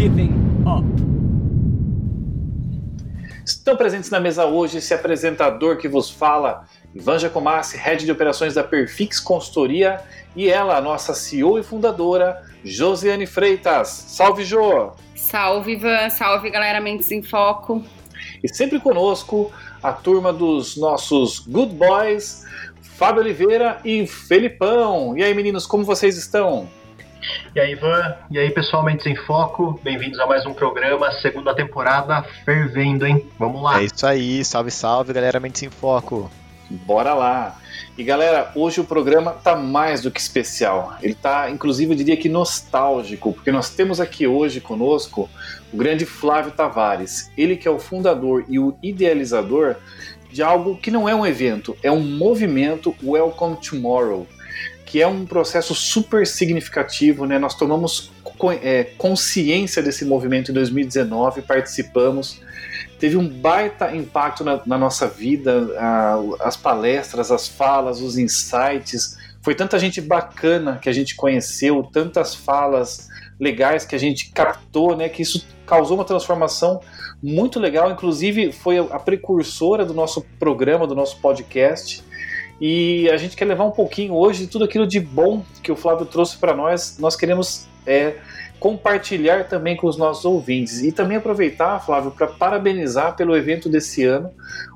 Giving up. Estão presentes na mesa hoje esse apresentador que vos fala, Ivan Jacomassi, head de operações da Perfix Consultoria, e ela, a nossa CEO e fundadora, Josiane Freitas. Salve, Jô! Salve, Ivan! Salve, galera Mentes em Foco! E sempre conosco, a turma dos nossos Good Boys, Fábio Oliveira e Felipão. E aí, meninos, como vocês estão? E aí, Ivan? E aí, pessoal, Mentes em Foco? Bem-vindos a mais um programa, segunda temporada, fervendo, hein? Vamos lá! É isso aí, salve, salve, galera, Mentes em Foco! Bora lá! E galera, hoje o programa tá mais do que especial. Ele tá, inclusive, eu diria que nostálgico, porque nós temos aqui hoje conosco o grande Flávio Tavares. Ele que é o fundador e o idealizador de algo que não é um evento, é um movimento Welcome Tomorrow que é um processo super significativo, né? Nós tomamos é, consciência desse movimento em 2019, participamos, teve um baita impacto na, na nossa vida, a, as palestras, as falas, os insights, foi tanta gente bacana que a gente conheceu, tantas falas legais que a gente captou, né? Que isso causou uma transformação muito legal, inclusive foi a precursora do nosso programa, do nosso podcast. E a gente quer levar um pouquinho hoje de tudo aquilo de bom que o Flávio trouxe para nós. Nós queremos é, compartilhar também com os nossos ouvintes e também aproveitar, Flávio, para parabenizar pelo evento desse ano.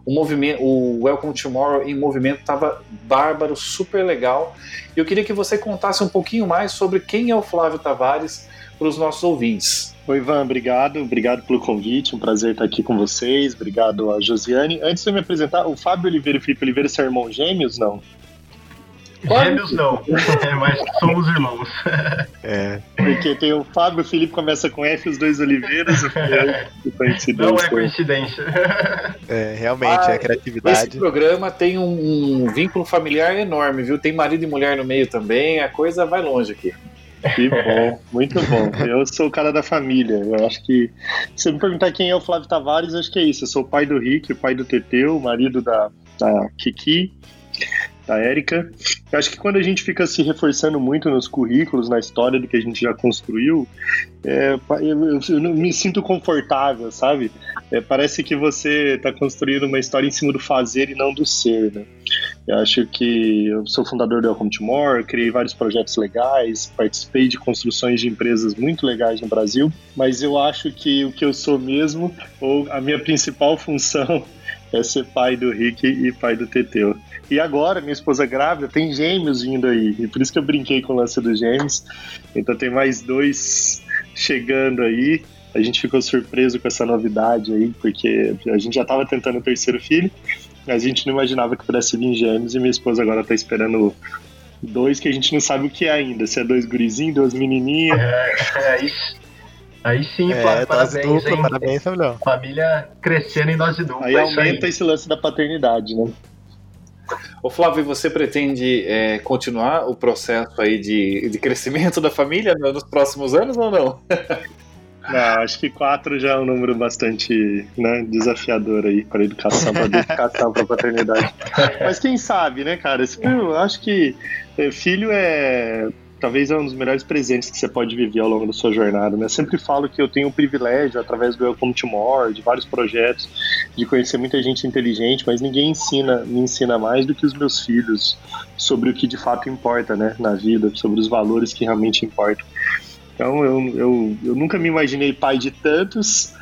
O movimento, o Welcome Tomorrow em movimento estava bárbaro, super legal. Eu queria que você contasse um pouquinho mais sobre quem é o Flávio Tavares para os nossos ouvintes. Oi, Ivan, obrigado. Obrigado pelo convite. Um prazer estar aqui com vocês. Obrigado a Josiane. Antes de eu me apresentar, o Fábio Oliveira e o Felipe Oliveira são irmãos gêmeos, não? Gêmeos não, é, mas somos irmãos. É, porque tem o Fábio, o Felipe começa com F, os dois Oliveiras, o coincidência. Não é coincidência. É, realmente, ah, é criatividade. Esse programa tem um, um vínculo familiar enorme, viu? Tem marido e mulher no meio também, a coisa vai longe aqui. Que bom, muito bom. Eu sou o cara da família. Eu acho que. Se me perguntar quem é o Flávio Tavares, acho que é isso. Eu sou o pai do Rick, o pai do Teteu, o marido da, da Kiki, da Érica. Eu acho que quando a gente fica se reforçando muito nos currículos, na história do que a gente já construiu, é, eu, eu, me sinto confortável, sabe? É, parece que você está construindo uma história em cima do fazer e não do ser, né? Eu acho que eu sou fundador do Welcome to More, criei vários projetos legais, participei de construções de empresas muito legais no Brasil, mas eu acho que o que eu sou mesmo, ou a minha principal função, é ser pai do Rick e pai do Teteu. E agora, minha esposa grávida, tem gêmeos vindo aí. E por isso que eu brinquei com o lance dos gêmeos. Então tem mais dois chegando aí. A gente ficou surpreso com essa novidade aí, porque a gente já estava tentando o terceiro filho, a gente não imaginava que pudesse vir gêmeos. E minha esposa agora está esperando dois que a gente não sabe o que é ainda. Se é dois gurizinhos, duas menininhas. É, é isso. Aí sim, é, parabéns, dupla, hein? Parabéns, Família crescendo em dose dupla. Aí aumenta aí. esse lance da paternidade, né? Ô Flávio, você pretende é, continuar o processo aí de, de crescimento da família nos próximos anos ou não? Não, acho que quatro já é um número bastante né, desafiador aí para educação, para dedicação, para paternidade. Mas quem sabe, né, cara? Eu acho que é, filho é talvez é um dos melhores presentes que você pode viver ao longo da sua jornada. Né? Eu sempre falo que eu tenho o privilégio, através do Welcome to More, de vários projetos, de conhecer muita gente inteligente, mas ninguém ensina, me ensina mais do que os meus filhos sobre o que de fato importa né, na vida, sobre os valores que realmente importam. Então eu, eu, eu nunca me imaginei pai de tantos,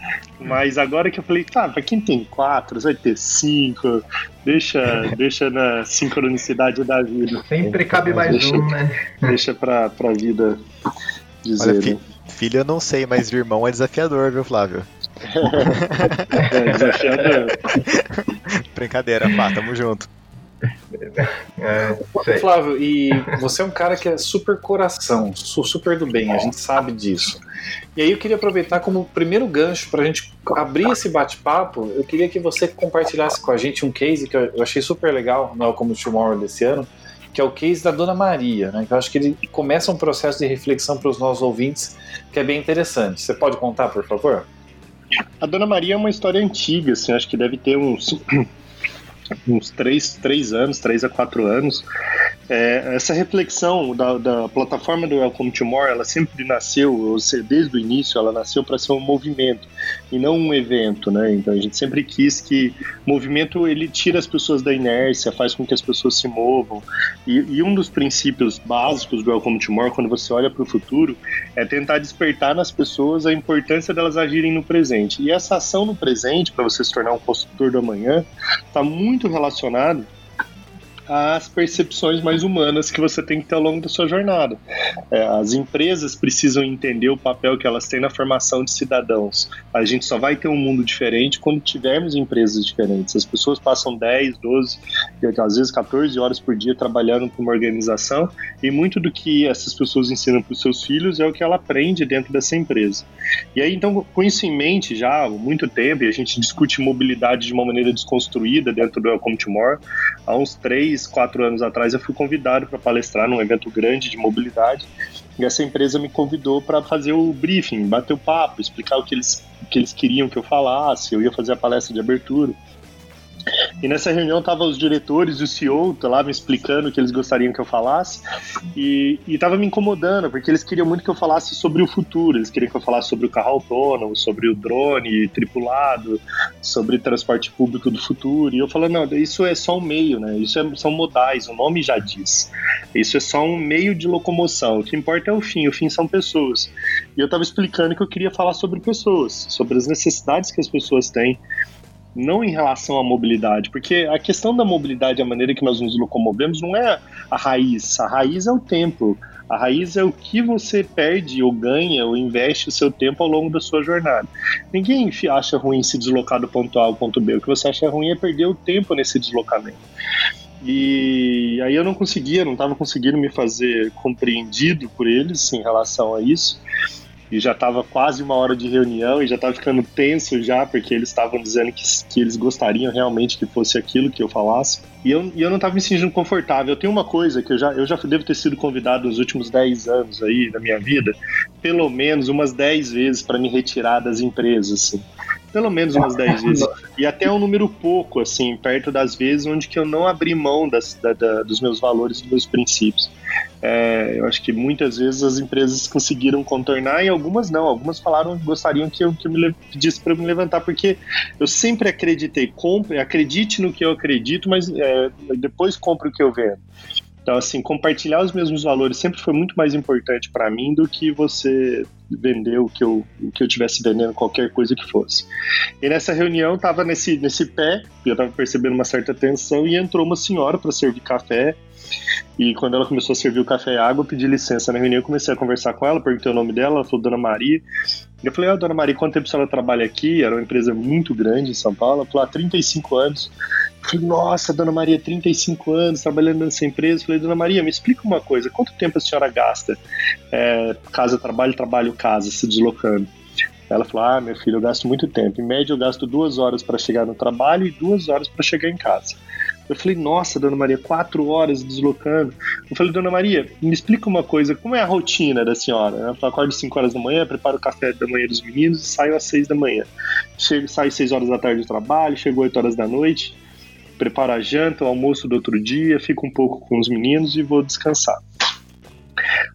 mas agora que eu falei, tá, pra quem tem quatro, vai ter cinco, deixa, deixa na sincronicidade da vida. Sempre cabe mais deixa, um, né? Deixa pra, pra vida dizer. Olha, fi, né? Filho eu não sei, mas irmão é desafiador, viu, Flávio? é desafiador. Brincadeira, pá, tamo junto. É, Flávio, e você é um cara que é super coração, super do bem, a gente sabe disso. E aí eu queria aproveitar como primeiro gancho para a gente abrir esse bate-papo, eu queria que você compartilhasse com a gente um case que eu achei super legal no Como Tomorrow desse ano, que é o case da Dona Maria, né? Que eu acho que ele começa um processo de reflexão para os nossos ouvintes que é bem interessante. Você pode contar, por favor? A Dona Maria é uma história antiga, assim, acho que deve ter uns uns três, três anos, três a quatro anos, é, essa reflexão da, da, plataforma do Welcome to More, ela sempre nasceu, ou seja, desde o início, ela nasceu para ser um movimento e não um evento, né? Então a gente sempre quis que movimento ele tira as pessoas da inércia, faz com que as pessoas se movam. E, e um dos princípios básicos do Welcome to More, quando você olha para o futuro, é tentar despertar nas pessoas a importância delas agirem no presente. E essa ação no presente, para você se tornar um construtor do amanhã, está muito relacionado as percepções mais humanas que você tem que ter ao longo da sua jornada. É, as empresas precisam entender o papel que elas têm na formação de cidadãos. A gente só vai ter um mundo diferente quando tivermos empresas diferentes. As pessoas passam 10, 12, às vezes 14 horas por dia trabalhando para uma organização e muito do que essas pessoas ensinam para os seus filhos é o que ela aprende dentro dessa empresa. E aí, então, com isso em mente já há muito tempo, e a gente discute mobilidade de uma maneira desconstruída dentro do Welcome to More, há uns três três, quatro anos atrás, eu fui convidado para palestrar num evento grande de mobilidade. E essa empresa me convidou para fazer o briefing, bater o papo, explicar o que eles, o que eles queriam que eu falasse. Eu ia fazer a palestra de abertura. E nessa reunião estavam os diretores o CEO lá me explicando o que eles gostariam que eu falasse e estava me incomodando, porque eles queriam muito que eu falasse sobre o futuro, eles queriam que eu falasse sobre o carro autônomo, sobre o drone tripulado, sobre transporte público do futuro. E eu falei, não, isso é só um meio, né? Isso é, são modais, o nome já diz. Isso é só um meio de locomoção. O que importa é o fim, o fim são pessoas. E eu estava explicando que eu queria falar sobre pessoas, sobre as necessidades que as pessoas têm não em relação à mobilidade, porque a questão da mobilidade, a maneira que nós nos locomovemos, não é a raiz. A raiz é o tempo. A raiz é o que você perde ou ganha ou investe o seu tempo ao longo da sua jornada. Ninguém acha ruim se deslocar do ponto A ao ponto B. O que você acha ruim é perder o tempo nesse deslocamento. E aí eu não conseguia, não estava conseguindo me fazer compreendido por eles em relação a isso e já estava quase uma hora de reunião e já estava ficando tenso já, porque eles estavam dizendo que, que eles gostariam realmente que fosse aquilo que eu falasse. E eu, e eu não estava me sentindo confortável. Eu tenho uma coisa que eu já, eu já devo ter sido convidado nos últimos 10 anos aí da minha vida, pelo menos umas 10 vezes para me retirar das empresas. Assim pelo menos umas 10 vezes. E até um número pouco, assim, perto das vezes onde que eu não abri mão das, da, da, dos meus valores e dos meus princípios. É, eu acho que muitas vezes as empresas conseguiram contornar e algumas não. Algumas falaram que gostariam que eu, que eu me pedisse para me levantar, porque eu sempre acreditei, compre, acredite no que eu acredito, mas é, depois compre o que eu vendo. Então, assim, compartilhar os mesmos valores sempre foi muito mais importante para mim do que você vender o que eu, o que eu tivesse vendendo, qualquer coisa que fosse. E nessa reunião, tava nesse, nesse pé, eu tava percebendo uma certa tensão, e entrou uma senhora para servir café. E quando ela começou a servir o café e água, eu pedi licença na reunião, eu comecei a conversar com ela, perguntei o nome dela, ela falou Dona Maria. Eu falei, ah, Dona Maria, quanto tempo a senhora trabalha aqui? Era uma empresa muito grande em São Paulo. Ela falou, ah, 35 anos. Falei, nossa, Dona Maria, 35 anos trabalhando nessa empresa. Falei, Dona Maria, me explica uma coisa: quanto tempo a senhora gasta é, casa, trabalho, trabalho, casa, se deslocando? Ela falou: Ah, meu filho, eu gasto muito tempo. Em média, eu gasto duas horas para chegar no trabalho e duas horas para chegar em casa. Eu falei, nossa, dona Maria, quatro horas deslocando. Eu falei, dona Maria, me explica uma coisa, como é a rotina da senhora? Falou, acordo às 5 horas da manhã, preparo o café da manhã dos meninos e saio às 6 da manhã. Chego, saio às 6 horas da tarde do trabalho, chego às 8 horas da noite preparo a janta, o almoço do outro dia, fico um pouco com os meninos e vou descansar.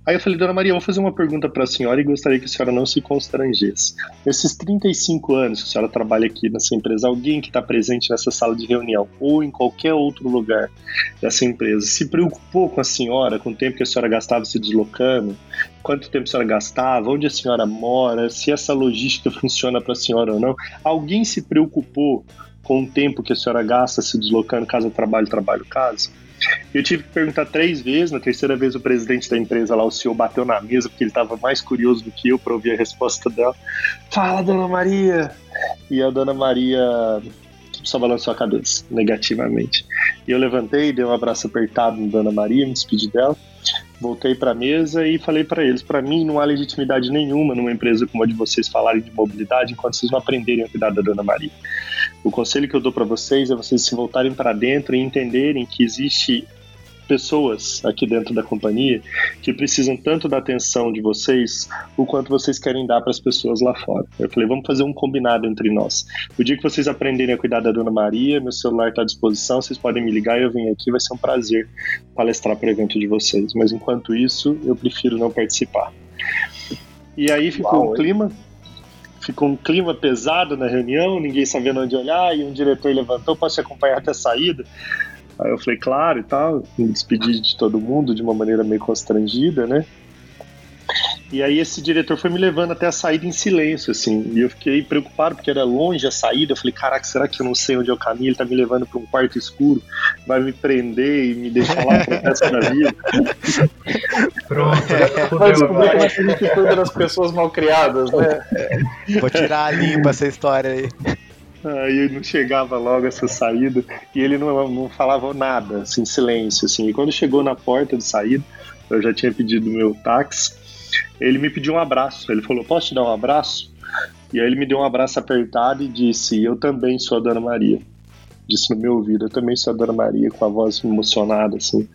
Aí eu falei, Dona Maria, vou fazer uma pergunta para a senhora e gostaria que a senhora não se constrangesse. Nesses 35 anos que a senhora trabalha aqui nessa empresa, alguém que está presente nessa sala de reunião ou em qualquer outro lugar dessa empresa se preocupou com a senhora, com o tempo que a senhora gastava se deslocando, quanto tempo a senhora gastava, onde a senhora mora, se essa logística funciona para a senhora ou não? Alguém se preocupou com o tempo que a senhora gasta se deslocando casa trabalho, trabalho, casa? Eu tive que perguntar três vezes, na terceira vez o presidente da empresa lá, o senhor, bateu na mesa porque ele estava mais curioso do que eu para ouvir a resposta dela. Fala, dona Maria! E a dona Maria só balançou a cabeça, negativamente. E eu levantei, dei um abraço apertado na Dona Maria, me despedi dela, voltei para a mesa e falei para eles: para mim não há legitimidade nenhuma numa empresa como a de vocês falarem de mobilidade enquanto vocês não aprenderem a cuidar da Dona Maria. O conselho que eu dou para vocês é vocês se voltarem para dentro e entenderem que existe pessoas aqui dentro da companhia que precisam tanto da atenção de vocês o quanto vocês querem dar para as pessoas lá fora. Eu falei, vamos fazer um combinado entre nós. O dia que vocês aprenderem a cuidar da Dona Maria, meu celular está à disposição, vocês podem me ligar e eu venho aqui, vai ser um prazer palestrar para o evento de vocês. Mas enquanto isso, eu prefiro não participar. E aí ficou Uau, um clima, ficou um clima pesado na reunião, ninguém sabendo onde olhar, e um diretor levantou, posso te acompanhar até a saída? Aí eu falei, claro e tal, me despedi de todo mundo de uma maneira meio constrangida, né? E aí esse diretor foi me levando até a saída em silêncio, assim. E eu fiquei preocupado porque era longe a saída. Eu falei, caraca, será que eu não sei onde é o caminho? Ele tá me levando para um quarto escuro, vai me prender e me deixar lá pro resto da vida. Pronto. Vai descobrir como é que a gente cuida das pessoas mal criadas, né? Vou tirar a limpa essa história aí. Aí não chegava logo essa saída e ele não, não falava nada, assim, silêncio, assim. E quando chegou na porta de saída, eu já tinha pedido meu táxi, ele me pediu um abraço. Ele falou: Posso te dar um abraço? E aí ele me deu um abraço apertado e disse: Eu também sou a Dona Maria disse no meu ouvido. Eu também sou a Dona Maria, com a voz emocionada, assim.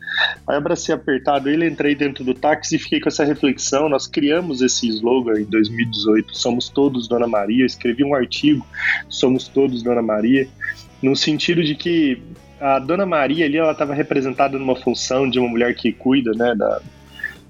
Aí abracei apertado ele, entrei dentro do táxi e fiquei com essa reflexão. Nós criamos esse slogan em 2018, Somos Todos Dona Maria. Eu escrevi um artigo, Somos Todos Dona Maria, no sentido de que a Dona Maria ali, ela estava representada numa função de uma mulher que cuida, né, da,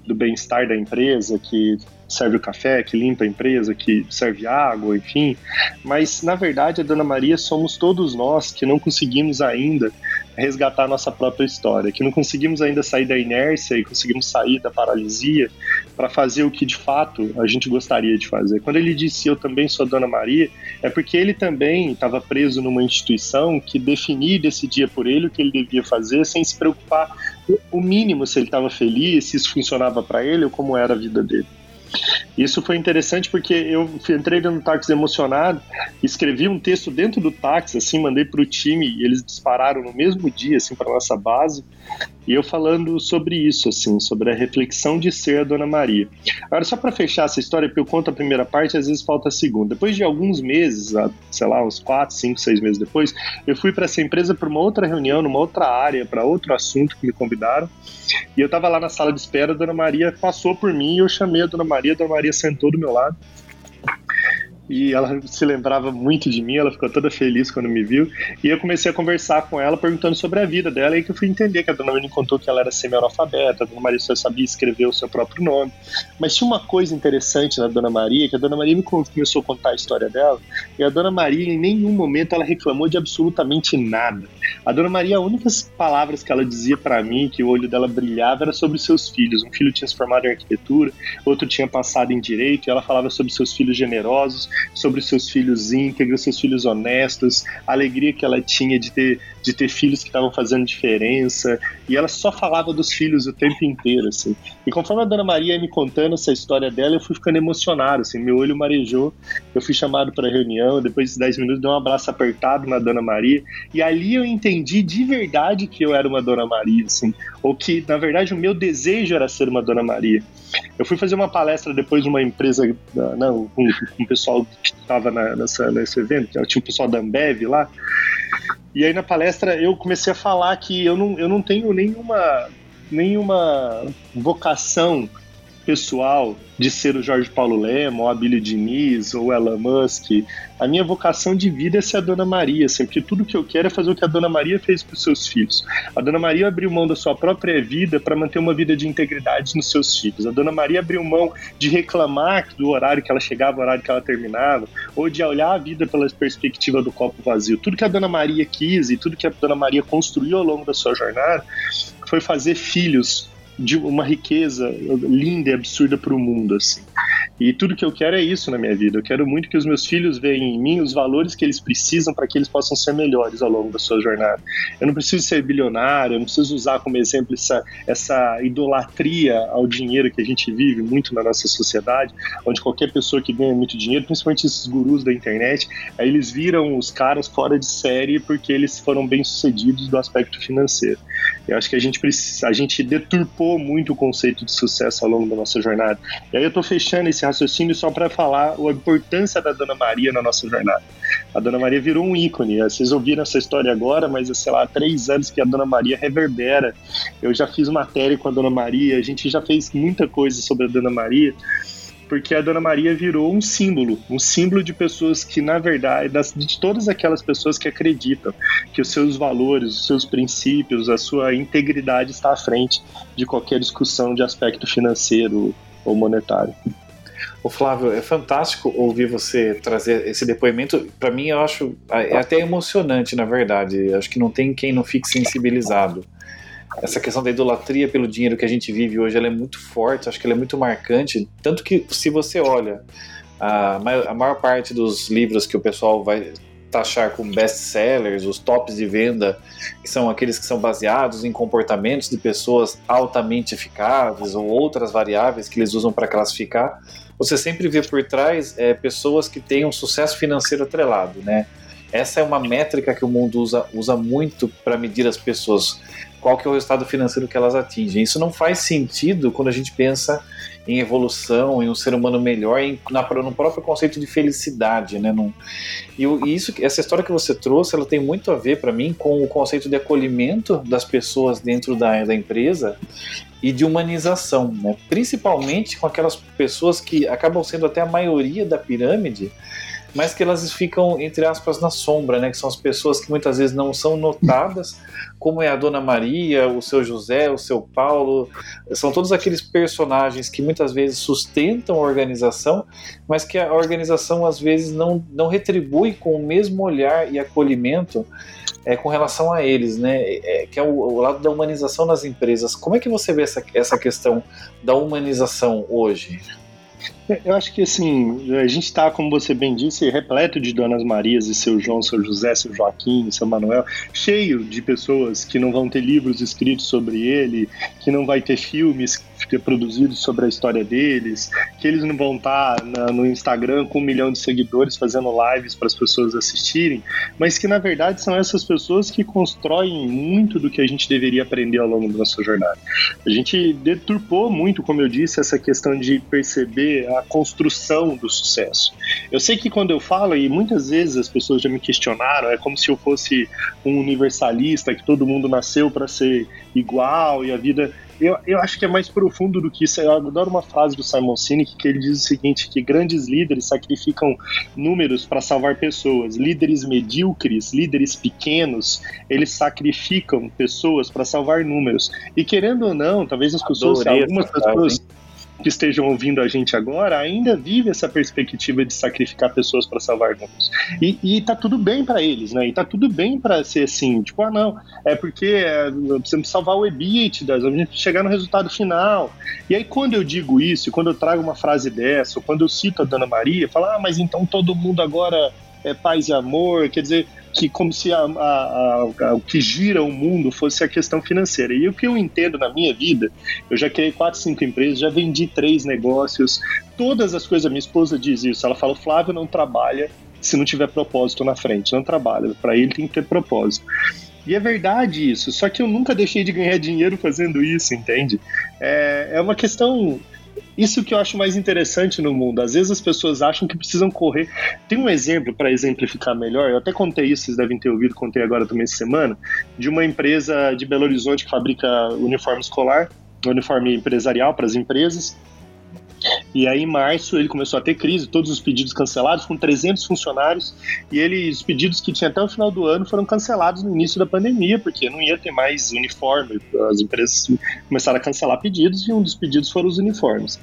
do bem-estar da empresa, que serve o café, que limpa a empresa, que serve água, enfim. Mas, na verdade, a Dona Maria somos todos nós que não conseguimos ainda resgatar nossa própria história, que não conseguimos ainda sair da inércia e conseguimos sair da paralisia para fazer o que de fato a gente gostaria de fazer. Quando ele disse eu também sou Dona Maria, é porque ele também estava preso numa instituição que definia e decidia por ele o que ele devia fazer sem se preocupar o mínimo se ele estava feliz, se isso funcionava para ele ou como era a vida dele. Isso foi interessante porque eu entrei no táxi emocionado, escrevi um texto dentro do táxi, assim, mandei para o time e eles dispararam no mesmo dia, assim, para nossa base. E eu falando sobre isso, assim, sobre a reflexão de ser a Dona Maria. Agora, só para fechar essa história, porque eu conto a primeira parte, às vezes falta a segunda. Depois de alguns meses, sei lá, uns 4, 5, 6 meses depois, eu fui para essa empresa para uma outra reunião, numa outra área, para outro assunto que me convidaram. E eu estava lá na sala de espera, a Dona Maria passou por mim e eu chamei a Dona Maria, a Dona Maria sentou do meu lado e ela se lembrava muito de mim, ela ficou toda feliz quando me viu, e eu comecei a conversar com ela, perguntando sobre a vida dela, e que eu fui entender que a dona Maria contou que ela era semi-analfabeta, a dona Maria só sabia escrever o seu próprio nome, mas tinha uma coisa interessante na dona Maria, que a dona Maria me começou a contar a história dela, e a dona Maria em nenhum momento ela reclamou de absolutamente nada. A dona Maria, as únicas palavras que ela dizia para mim, que o olho dela brilhava, era sobre seus filhos. Um filho tinha se formado em arquitetura, outro tinha passado em direito, e ela falava sobre seus filhos generosos, sobre seus filhos íntegros, seus filhos honestos, a alegria que ela tinha de ter, de ter filhos que estavam fazendo diferença, e ela só falava dos filhos o tempo inteiro, assim. E conforme a Dona Maria ia me contando essa história dela, eu fui ficando emocionado, assim, meu olho marejou, eu fui chamado para reunião, depois de 10 minutos dei um abraço apertado na Dona Maria, e ali eu entendi de verdade que eu era uma Dona Maria, assim, ou que, na verdade, o meu desejo era ser uma Dona Maria. Eu fui fazer uma palestra depois de uma empresa, não, com, pessoal que estava nesse evento, tinha o pessoal da Ambev lá. E aí na palestra eu comecei a falar que eu não, eu não tenho nenhuma, nenhuma vocação pessoal de ser o Jorge Paulo Lema, ou a Billy Diniz, ou Elon Musk. A minha vocação de vida é ser a Dona Maria, assim, porque tudo que eu quero é fazer o que a Dona Maria fez para os seus filhos. A Dona Maria abriu mão da sua própria vida para manter uma vida de integridade nos seus filhos. A Dona Maria abriu mão de reclamar do horário que ela chegava, do horário que ela terminava, ou de olhar a vida pela perspectiva do copo vazio. Tudo que a Dona Maria quis e tudo que a Dona Maria construiu ao longo da sua jornada foi fazer filhos de uma riqueza linda e absurda para o mundo, assim. E tudo que eu quero é isso na minha vida. Eu quero muito que os meus filhos vejam em mim os valores que eles precisam para que eles possam ser melhores ao longo da sua jornada. Eu não preciso ser bilionário, eu não preciso usar como exemplo essa, essa idolatria ao dinheiro que a gente vive muito na nossa sociedade, onde qualquer pessoa que ganha muito dinheiro, principalmente esses gurus da internet, aí eles viram os caras fora de série porque eles foram bem sucedidos do aspecto financeiro. Eu acho que a gente precisa, a gente deturpou muito o conceito de sucesso ao longo da nossa jornada. E aí eu estou fechando esse raciocínio só para falar a importância da Dona Maria na nossa jornada. A Dona Maria virou um ícone. Vocês ouviram essa história agora, mas sei lá, há três anos que a Dona Maria reverbera. Eu já fiz matéria com a Dona Maria, a gente já fez muita coisa sobre a Dona Maria porque a Dona Maria virou um símbolo, um símbolo de pessoas que, na verdade, das, de todas aquelas pessoas que acreditam que os seus valores, os seus princípios, a sua integridade está à frente de qualquer discussão de aspecto financeiro ou monetário. O Flávio, é fantástico ouvir você trazer esse depoimento. Para mim, eu acho é até emocionante, na verdade. Acho que não tem quem não fique sensibilizado essa questão da idolatria pelo dinheiro que a gente vive hoje, ela é muito forte, acho que ela é muito marcante. Tanto que, se você olha, a maior, a maior parte dos livros que o pessoal vai taxar como best-sellers, os tops de venda, que são aqueles que são baseados em comportamentos de pessoas altamente eficazes ou outras variáveis que eles usam para classificar, você sempre vê por trás é, pessoas que têm um sucesso financeiro atrelado, né? Essa é uma métrica que o mundo usa, usa muito para medir as pessoas qual que é o resultado financeiro que elas atingem. Isso não faz sentido quando a gente pensa em evolução, em um ser humano melhor, em, na, no próprio conceito de felicidade, né? Num, e, e, isso, essa história que você trouxe, ela tem muito a ver para mim com o conceito de acolhimento das pessoas dentro da, da empresa e de humanização, né? principalmente com aquelas pessoas que acabam sendo até a maioria da pirâmide, mas que elas ficam, entre aspas, na sombra, né? Que são as pessoas que muitas vezes não são notadas, como é a Dona Maria, o seu José, o seu Paulo, são todos aqueles personagens que muitas vezes sustentam a organização, mas que a organização às vezes não, não retribui com o mesmo olhar e acolhimento é, com relação a eles, né? É, que é o, o, lado da humanização nas empresas. Como é que você vê essa, essa questão da humanização hoje? É, eu acho que assim, a gente está, como você bem disse, repleto de Donas Marias e seu João, seu José, seu Joaquim, seu Manuel, cheio de pessoas que não vão ter livros escritos sobre ele, que não vai ter filmes produzidos sobre a história deles, que eles não vão estar tá no Instagram com um milhão de seguidores fazendo lives para as pessoas assistirem, mas que na verdade são essas pessoas que constroem muito do que a gente deveria aprender ao longo da nossa jornada. A gente deturpou muito, como eu disse, essa questão de perceber a construção do sucesso. Eu sei que quando eu falo, e muitas vezes as pessoas já me questionaram, é como se eu fosse um universalista, que todo mundo nasceu para ser igual e a vida. Eu, eu acho que é mais profundo do que isso. Eu adoro uma frase do Simon Sinek que ele diz o seguinte: que grandes líderes sacrificam números para salvar pessoas. Líderes medíocres, líderes pequenos, eles sacrificam pessoas para salvar números. E querendo ou não, talvez as pessoas, algumas pessoas. Que estejam ouvindo a gente agora ainda vive essa perspectiva de sacrificar pessoas para salvar números. E, e tá tudo bem para eles, né? E tá tudo bem para ser assim, tipo, ah, não, é porque é, precisamos salvar o EBITDA, gente chegar no resultado final. E aí, quando eu digo isso, quando eu trago uma frase dessa, ou quando eu cito a Dona Maria, fala, ah, mas então todo mundo agora é paz e amor, quer dizer, que como se a, a, a, o que gira o mundo fosse a questão financeira. E o que eu entendo na minha vida, eu já criei quatro, cinco empresas, já vendi três negócios, todas as coisas, minha esposa diz isso, ela fala, Flávio não trabalha se não tiver propósito na frente, não trabalha, para ele tem que ter propósito. E é verdade isso, só que eu nunca deixei de ganhar dinheiro fazendo isso, entende? É, é uma questão isso que eu acho mais interessante no mundo. Às vezes as pessoas acham que precisam correr. Tem um exemplo para exemplificar melhor. Eu até contei isso, vocês devem ter ouvido, contei agora também essa semana, de uma empresa de Belo Horizonte que fabrica uniforme escolar, uniforme empresarial para as empresas. E aí, em março, ele começou a ter crise, todos os pedidos cancelados, com 300 funcionários, e ele, os pedidos que tinha até o final do ano foram cancelados no início da pandemia, porque não ia ter mais uniforme. As empresas começaram a cancelar pedidos, e um dos pedidos foram os uniformes.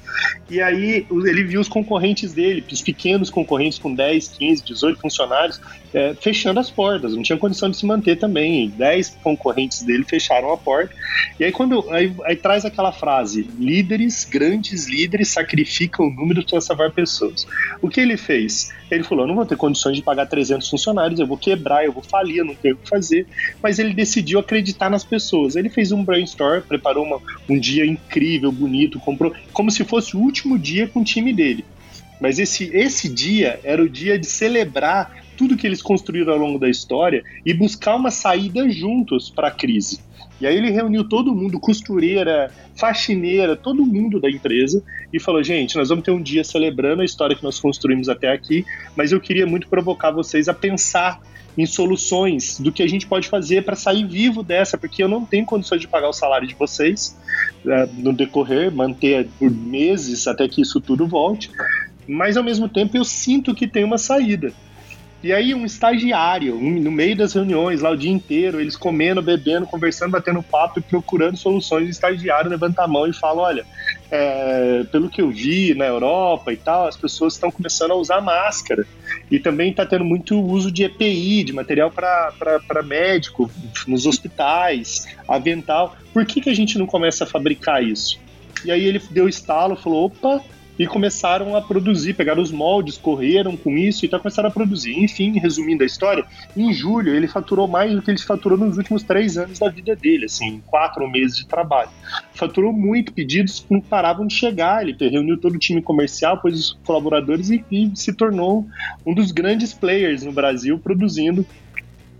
E aí, ele viu os concorrentes dele, os pequenos concorrentes com 10, 15, 18 funcionários, é, fechando as portas, não tinha condição de se manter também. 10 concorrentes dele fecharam a porta. E aí, quando aí, aí traz aquela frase: líderes, grandes líderes, sacrificam sacrificam números para salvar pessoas. O que ele fez? Ele falou: não vou ter condições de pagar 300 funcionários, eu vou quebrar, eu vou falir, eu não tenho o que fazer. Mas ele decidiu acreditar nas pessoas. Ele fez um brainstorm, preparou uma, um dia incrível, bonito, comprou, como se fosse o último dia com o time dele. Mas esse, esse dia era o dia de celebrar tudo que eles construíram ao longo da história e buscar uma saída juntos para a crise. E aí ele reuniu todo mundo, costureira, faxineira, todo mundo da empresa e falou: gente, nós vamos ter um dia celebrando a história que nós construímos até aqui, mas eu queria muito provocar vocês a pensar em soluções do que a gente pode fazer para sair vivo dessa, porque eu não tenho condições de pagar o salário de vocês uh, no decorrer, manter por meses até que isso tudo volte, mas ao mesmo tempo eu sinto que tem uma saída. E aí um estagiário, um, no meio das reuniões, lá o dia inteiro, eles comendo, bebendo, conversando, batendo papo e procurando soluções, o estagiário levanta a mão e fala, olha, é, pelo que eu vi na Europa e tal, as pessoas estão começando a usar máscara. E também está tendo muito uso de EPI, de material para médico, nos hospitais, avental. Por que, que a gente não começa a fabricar isso? E aí ele deu estalo, falou, opa, e começaram a produzir, pegaram os moldes, correram com isso e então começaram a produzir. Enfim, resumindo a história, em julho ele faturou mais do que ele faturou nos últimos três anos da vida dele, assim, quatro meses de trabalho. Faturou muito, pedidos não paravam de chegar, ele reuniu todo o time comercial, pôs os colaboradores e, e se tornou um dos grandes players no Brasil produzindo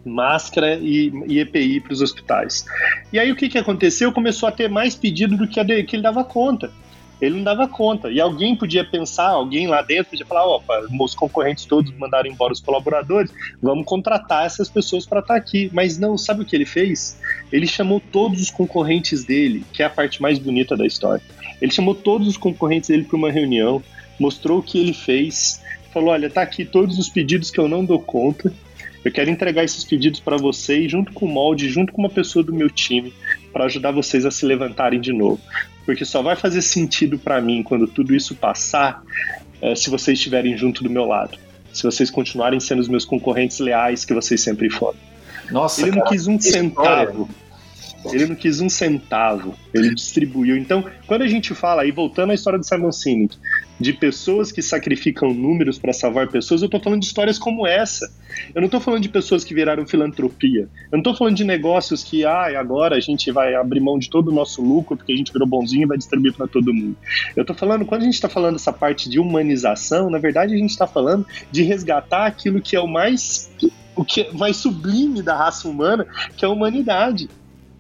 máscara e, e EPI para os hospitais. E aí o que, que aconteceu? Começou a ter mais pedido do que, a que ele dava conta ele não dava conta. E alguém podia pensar, alguém lá dentro podia falar: opa, os concorrentes todos mandaram embora os colaboradores, vamos contratar essas pessoas para estar tá aqui. Mas não, sabe o que ele fez? Ele chamou todos os concorrentes dele, que é a parte mais bonita da história. Ele chamou todos os concorrentes dele para uma reunião, mostrou o que ele fez, falou: olha, tá aqui todos os pedidos que eu não dou conta. Eu quero entregar esses pedidos para vocês, junto com o molde, junto com uma pessoa do meu time, para ajudar vocês a se levantarem de novo porque só vai fazer sentido para mim quando tudo isso passar é, se vocês estiverem junto do meu lado. Se vocês continuarem sendo os meus concorrentes leais que vocês sempre foram. Nossa, ele cara, não quis um centavo. Ele não quis um centavo. Ele distribuiu. Então, quando a gente fala, aí voltando à história do Simon Sinek, de pessoas que sacrificam números para salvar pessoas, eu estou falando de histórias como essa. Eu não estou falando de pessoas que viraram filantropia. Eu não estou falando de negócios que, ah, agora a gente vai abrir mão de todo o nosso lucro porque a gente virou bonzinho e vai distribuir para todo mundo. Eu estou falando, quando a gente está falando essa parte de humanização, na verdade a gente está falando de resgatar aquilo que é o mais o que é mais sublime da raça humana, que é a humanidade.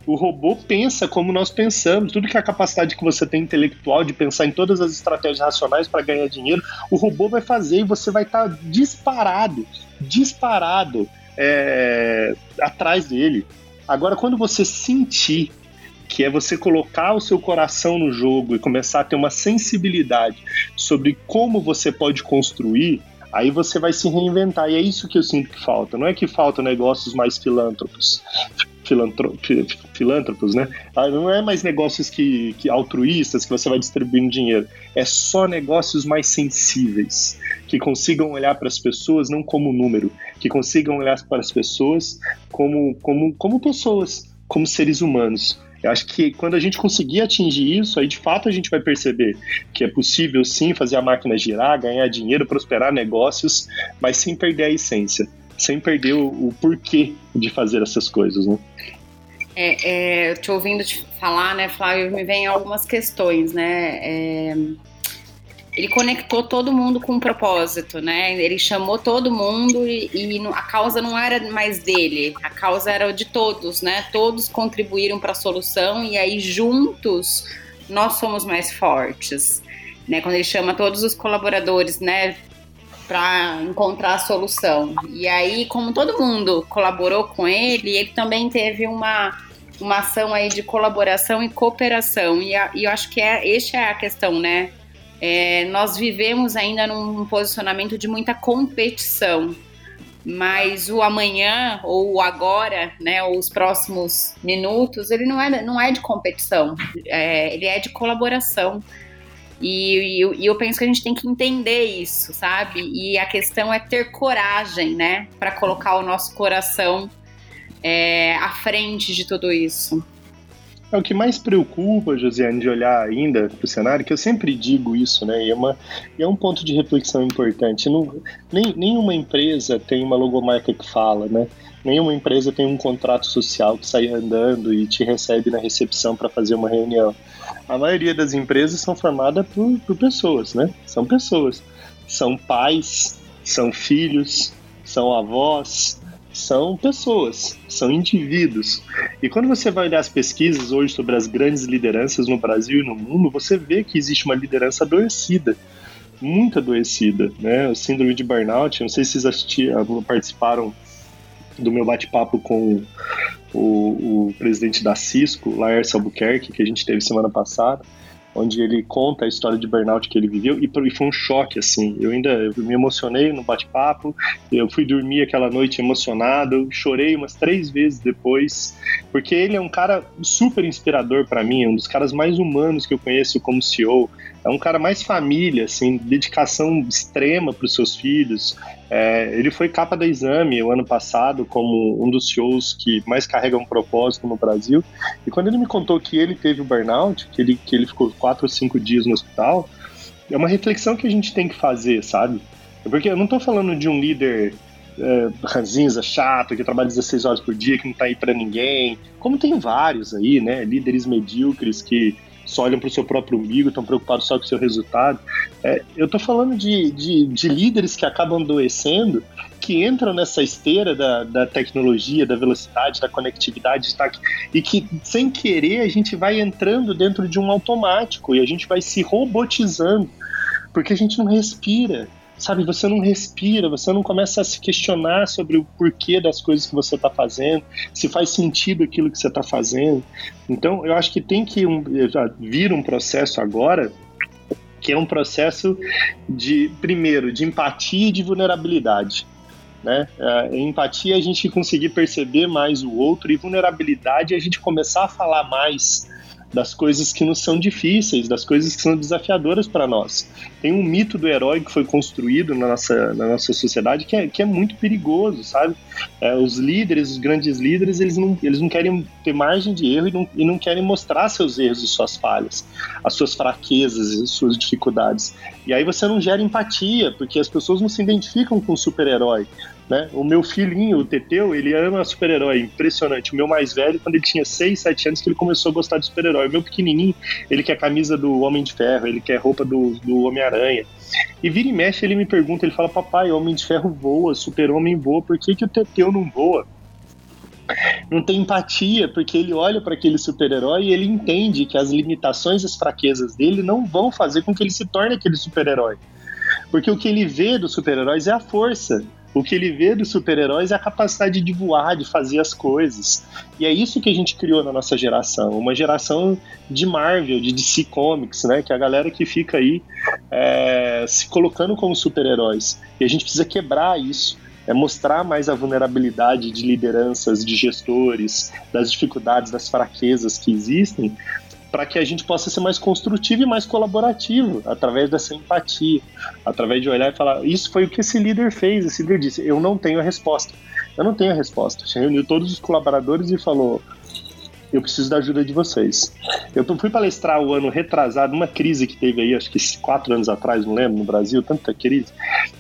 O robô pensa como nós pensamos. Tudo que é a capacidade que você tem intelectual de pensar em todas as estratégias racionais para ganhar dinheiro, o robô vai fazer e você vai estar tá disparado, disparado é, atrás dele. Agora, quando você sentir que é você colocar o seu coração no jogo e começar a ter uma sensibilidade sobre como você pode construir, aí você vai se reinventar. E é isso que eu sinto que falta. Não é que faltam negócios mais filântropos filântropos, né? Ah, não é mais negócios que, que altruístas que você vai distribuindo dinheiro. É só negócios mais sensíveis, que consigam olhar para as pessoas não como número, que consigam olhar para as pessoas como, como, como pessoas, como seres humanos. Eu acho que quando a gente conseguir atingir isso, aí de fato a gente vai perceber que é possível sim fazer a máquina girar, ganhar dinheiro, prosperar negócios, mas sem perder a essência sem perder o, o porquê de fazer essas coisas, né? É, é, te ouvindo te falar, né, Flávio, me vem algumas questões, né? É, ele conectou todo mundo com um propósito, né? Ele chamou todo mundo e, e, a causa não era mais dele, a causa era de todos, né? Todos contribuíram para a solução e aí juntos nós somos mais fortes, né? Quando ele chama todos os colaboradores, né? Para encontrar a solução. E aí, como todo mundo colaborou com ele, ele também teve uma, uma ação aí de colaboração e cooperação. E, a, e eu acho que é, esta é a questão, né? É, nós vivemos ainda num posicionamento de muita competição, mas o amanhã ou o agora, né, ou os próximos minutos, ele não é, não é de competição, é, ele é de colaboração. E, e, e, eu penso que a gente tem que entender isso, sabe? E a questão é ter coragem, né? Para colocar o nosso coração é, à frente de tudo isso. É o que mais preocupa, Josiane, de olhar ainda para o cenário, que eu sempre digo isso, né? E é, uma, e é um ponto de reflexão importante. Não, nem, nenhuma empresa tem uma logomarca que fala, né? Nenhuma empresa tem um contrato social que sai andando e te recebe na recepção para fazer uma reunião. A maioria das empresas são formadas por, por pessoas, né? São pessoas. São pais, são filhos, são avós, são pessoas, são indivíduos. E quando você vai olhar as pesquisas hoje sobre as grandes lideranças no Brasil e no mundo, você vê que existe uma liderança adoecida, muito adoecida, né? O síndrome de burnout, não sei se vocês assistiram, participaram do meu bate-papo com o, o, presidente da Cisco, Laércio Albuquerque, que a gente teve semana passada onde ele conta a história de burnout que ele viveu e, foi um choque assim. Eu ainda eu me emocionei no bate-papo, eu fui dormir aquela noite emocionado, chorei umas três vezes depois, porque ele é um cara super inspirador para mim, é um dos caras mais humanos que eu conheço como CEO. É um cara mais família, assim, dedicação extrema para os seus filhos. É, ele foi capa da Exame o ano passado como um dos shows que mais carrega um propósito no Brasil. E quando ele me contou que ele teve o burnout, que ele, que ele ficou quatro ou cinco dias no hospital, é uma reflexão que a gente tem que fazer, sabe? Porque eu não estou falando de um líder é, ranzinza, chato, que trabalha 16 horas por dia, que não está aí para ninguém. Como tem vários aí, né? Líderes medíocres que só olham para o seu próprio umbigo, estão preocupados só com o seu resultado. É, eu estou falando de, de, de, líderes que acabam adoecendo, que entram nessa esteira da, da tecnologia, da velocidade, da conectividade, tá, e que, sem querer, a gente vai entrando dentro de um automático e a gente vai se robotizando, porque a gente não respira sabe, você não respira, você não começa a se questionar sobre o porquê das coisas que você está fazendo, se faz sentido aquilo que você está fazendo. Então, eu acho que tem que um, vir um processo agora que é um processo de, primeiro, de empatia e de vulnerabilidade. Né? É, empatia a gente conseguir perceber mais o outro e vulnerabilidade a gente começar a falar mais das coisas que nos são difíceis, das coisas que são desafiadoras para nós. Tem um mito do herói que foi construído na nossa, na nossa sociedade que é, que é muito perigoso, sabe? É, os líderes, os grandes líderes, eles não, eles não querem ter margem de erro e não, e não querem mostrar seus erros e suas falhas, as suas fraquezas as suas dificuldades. E aí você não gera empatia, porque as pessoas não se identificam com o super-herói. Né? O meu filhinho, o Teteu, ele ama super-herói, impressionante. O meu mais velho, quando ele tinha 6, 7 anos, que ele começou a gostar de super-herói. O meu pequenininho, ele quer camisa do Homem de Ferro, ele quer roupa do, do Homem-Aranha. E vira e mexe, ele me pergunta, ele fala, papai, Homem de Ferro voa, super-homem voa, por que, que o Teteu não voa? não tem empatia, porque ele olha para aquele super-herói e ele entende que as limitações e as fraquezas dele não vão fazer com que ele se torne aquele super-herói. Porque o que ele vê dos super-heróis é a força. O que ele vê dos super-heróis é a capacidade de voar, de fazer as coisas. E é isso que a gente criou na nossa geração, uma geração de Marvel, de DC Comics, né? Que é a galera que fica aí é, se colocando como super-heróis. E a gente precisa quebrar isso. É mostrar mais a vulnerabilidade de lideranças, de gestores, das dificuldades, das fraquezas que existem, para que a gente possa ser mais construtivo e mais colaborativo através dessa empatia, através de olhar e falar: isso foi o que esse líder fez. Esse líder disse: eu não tenho a resposta. Eu não tenho a resposta. Você reuniu todos os colaboradores e falou: eu preciso da ajuda de vocês. Eu fui palestrar o ano retrasado, numa crise que teve aí, acho que quatro anos atrás, não lembro, no Brasil, tanta crise,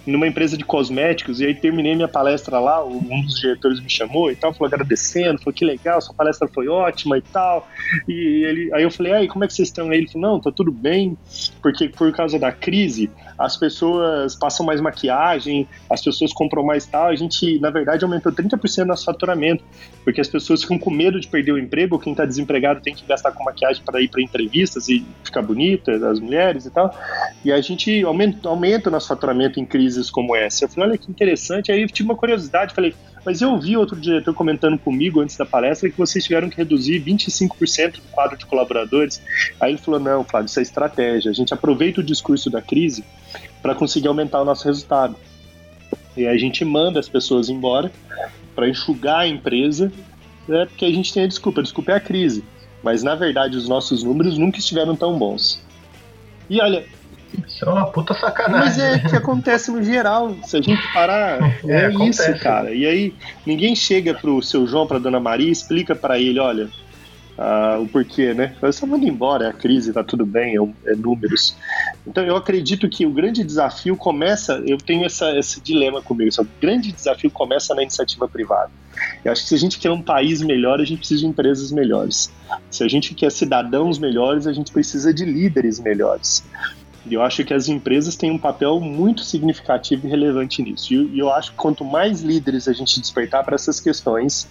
numa empresa de cosméticos, e aí terminei minha palestra lá, um dos diretores me chamou e tal, falou agradecendo, falou que legal, sua palestra foi ótima e tal. E ele, aí eu falei, aí, como é que vocês estão aí? Ele falou, não, tá tudo bem, porque por causa da crise, as pessoas passam mais maquiagem, as pessoas compram mais tal, a gente, na verdade, aumentou 30% nosso faturamento, porque as pessoas ficam com medo de perder o emprego, quem está desempregado tem que gastar com maquiagem para ir para entrevistas e ficar bonita, as mulheres e tal, e a gente aumenta, aumenta nosso faturamento em crises como essa. Eu falei, olha que interessante, aí eu tive uma curiosidade, falei, mas eu vi outro diretor comentando comigo antes da palestra que vocês tiveram que reduzir 25% do quadro de colaboradores. Aí ele falou: não, Flávio, isso é estratégia. A gente aproveita o discurso da crise para conseguir aumentar o nosso resultado. E a gente manda as pessoas embora para enxugar a empresa, né, porque a gente tem a desculpa: a desculpa é a crise. Mas na verdade os nossos números nunca estiveram tão bons. E olha, isso é uma puta sacanagem. Mas é que acontece no geral. Se a gente parar, é, é isso, cara. E aí, ninguém chega pro seu João, pra dona Maria e explica para ele: olha, uh, o porquê, né? Você manda embora, é a crise, tá tudo bem, é, é, números. Então eu acredito que o grande desafio começa, eu tenho essa, esse dilema comigo, o grande desafio começa na iniciativa privada. Eu acho que se a gente quer um país melhor, a gente precisa de empresas melhores. Se a gente quer cidadãos melhores, a gente precisa de líderes melhores. E eu acho que as empresas têm um papel muito significativo e relevante nisso. E eu acho que quanto mais líderes a gente despertar para essas questões,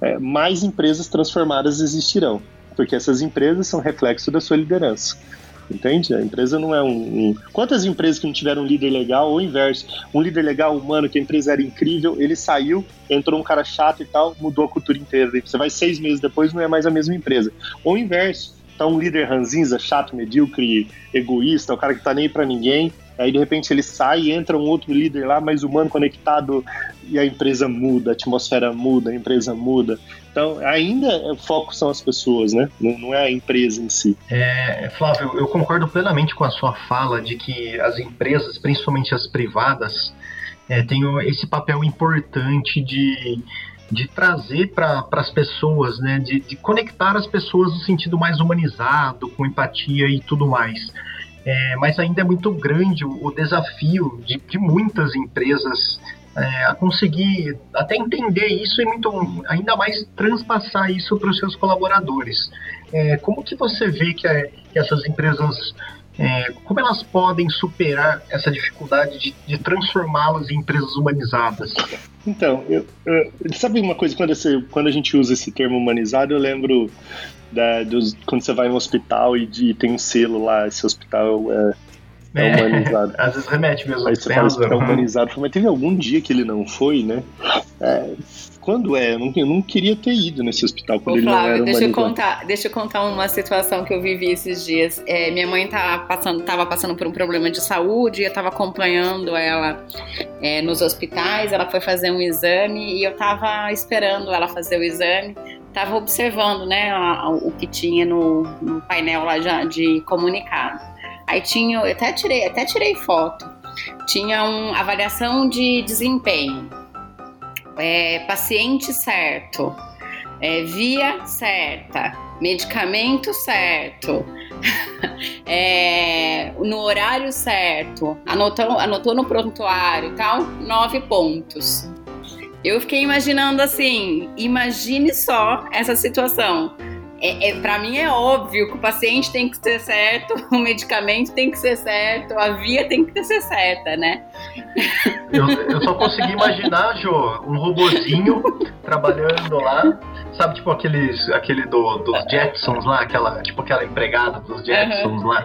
é, mais empresas transformadas existirão. Porque essas empresas são reflexo da sua liderança. Entende? A empresa não é um, um, Quantas empresas que não tiveram um líder legal, ou inverso? Um líder legal humano, que a empresa era incrível, ele saiu, entrou um cara chato e tal, mudou a cultura inteira. Você vai seis meses depois, não é mais a mesma empresa. Ou inverso tá um líder ranzinza, chato, medíocre, egoísta, o cara que tá nem para ninguém. Aí de repente ele sai entra um outro líder lá, mais humano, conectado, e a empresa muda, a atmosfera muda, a empresa muda. Então, ainda o foco são as pessoas, né? Não, não é a empresa em si. É, Flávio, eu concordo plenamente com a sua fala de que as empresas, principalmente as privadas, é, têm esse papel importante de de trazer para as pessoas, né, de, de, conectar as pessoas no sentido mais humanizado, com empatia e tudo mais. É, mas ainda é muito grande o, o desafio de, de, muitas empresas é, a conseguir até entender isso e muito, ainda mais transpassar isso para os seus colaboradores. É, como que você vê que, é, que essas empresas é, como elas podem superar essa dificuldade de, de transformá-las em empresas humanizadas? Então, eu, eu, sabe uma coisa, quando, esse, quando a gente usa esse termo humanizado, eu lembro da, dos, quando você vai no hospital e, e tem um selo lá, esse hospital é, é, é humanizado. Às vezes remete mesmo. Aí você fala hospital humanizado, mas teve algum dia que ele não foi, né? É, quando é? Eu não, eu não queria ter ido nesse hospital quando Ô, ele Flávio, não era deixa eu contar, deixa eu contar uma situação que eu vivi esses dias. É, minha mãe tá passando, tava passando por um problema de saúde, eu estava acompanhando ela é, nos hospitais, ela foi fazer um exame e eu estava esperando ela fazer o exame, estava observando, né, a, o que tinha no, no painel lá de, de comunicado. Aí tinha, eu até tirei, até tirei foto. Tinha uma avaliação de desempenho é, paciente certo, é, via certa, medicamento certo, é, no horário certo, anotou, anotou no prontuário e tal, nove pontos. Eu fiquei imaginando assim, imagine só essa situação é, é para mim é óbvio que o paciente tem que ser certo, o medicamento tem que ser certo, a via tem que ser certa, né? Eu, eu só consegui imaginar, Jô, um robozinho trabalhando lá, sabe, tipo aqueles, aquele do, dos Jetsons lá, aquela, tipo aquela empregada dos Jetsons uhum. lá.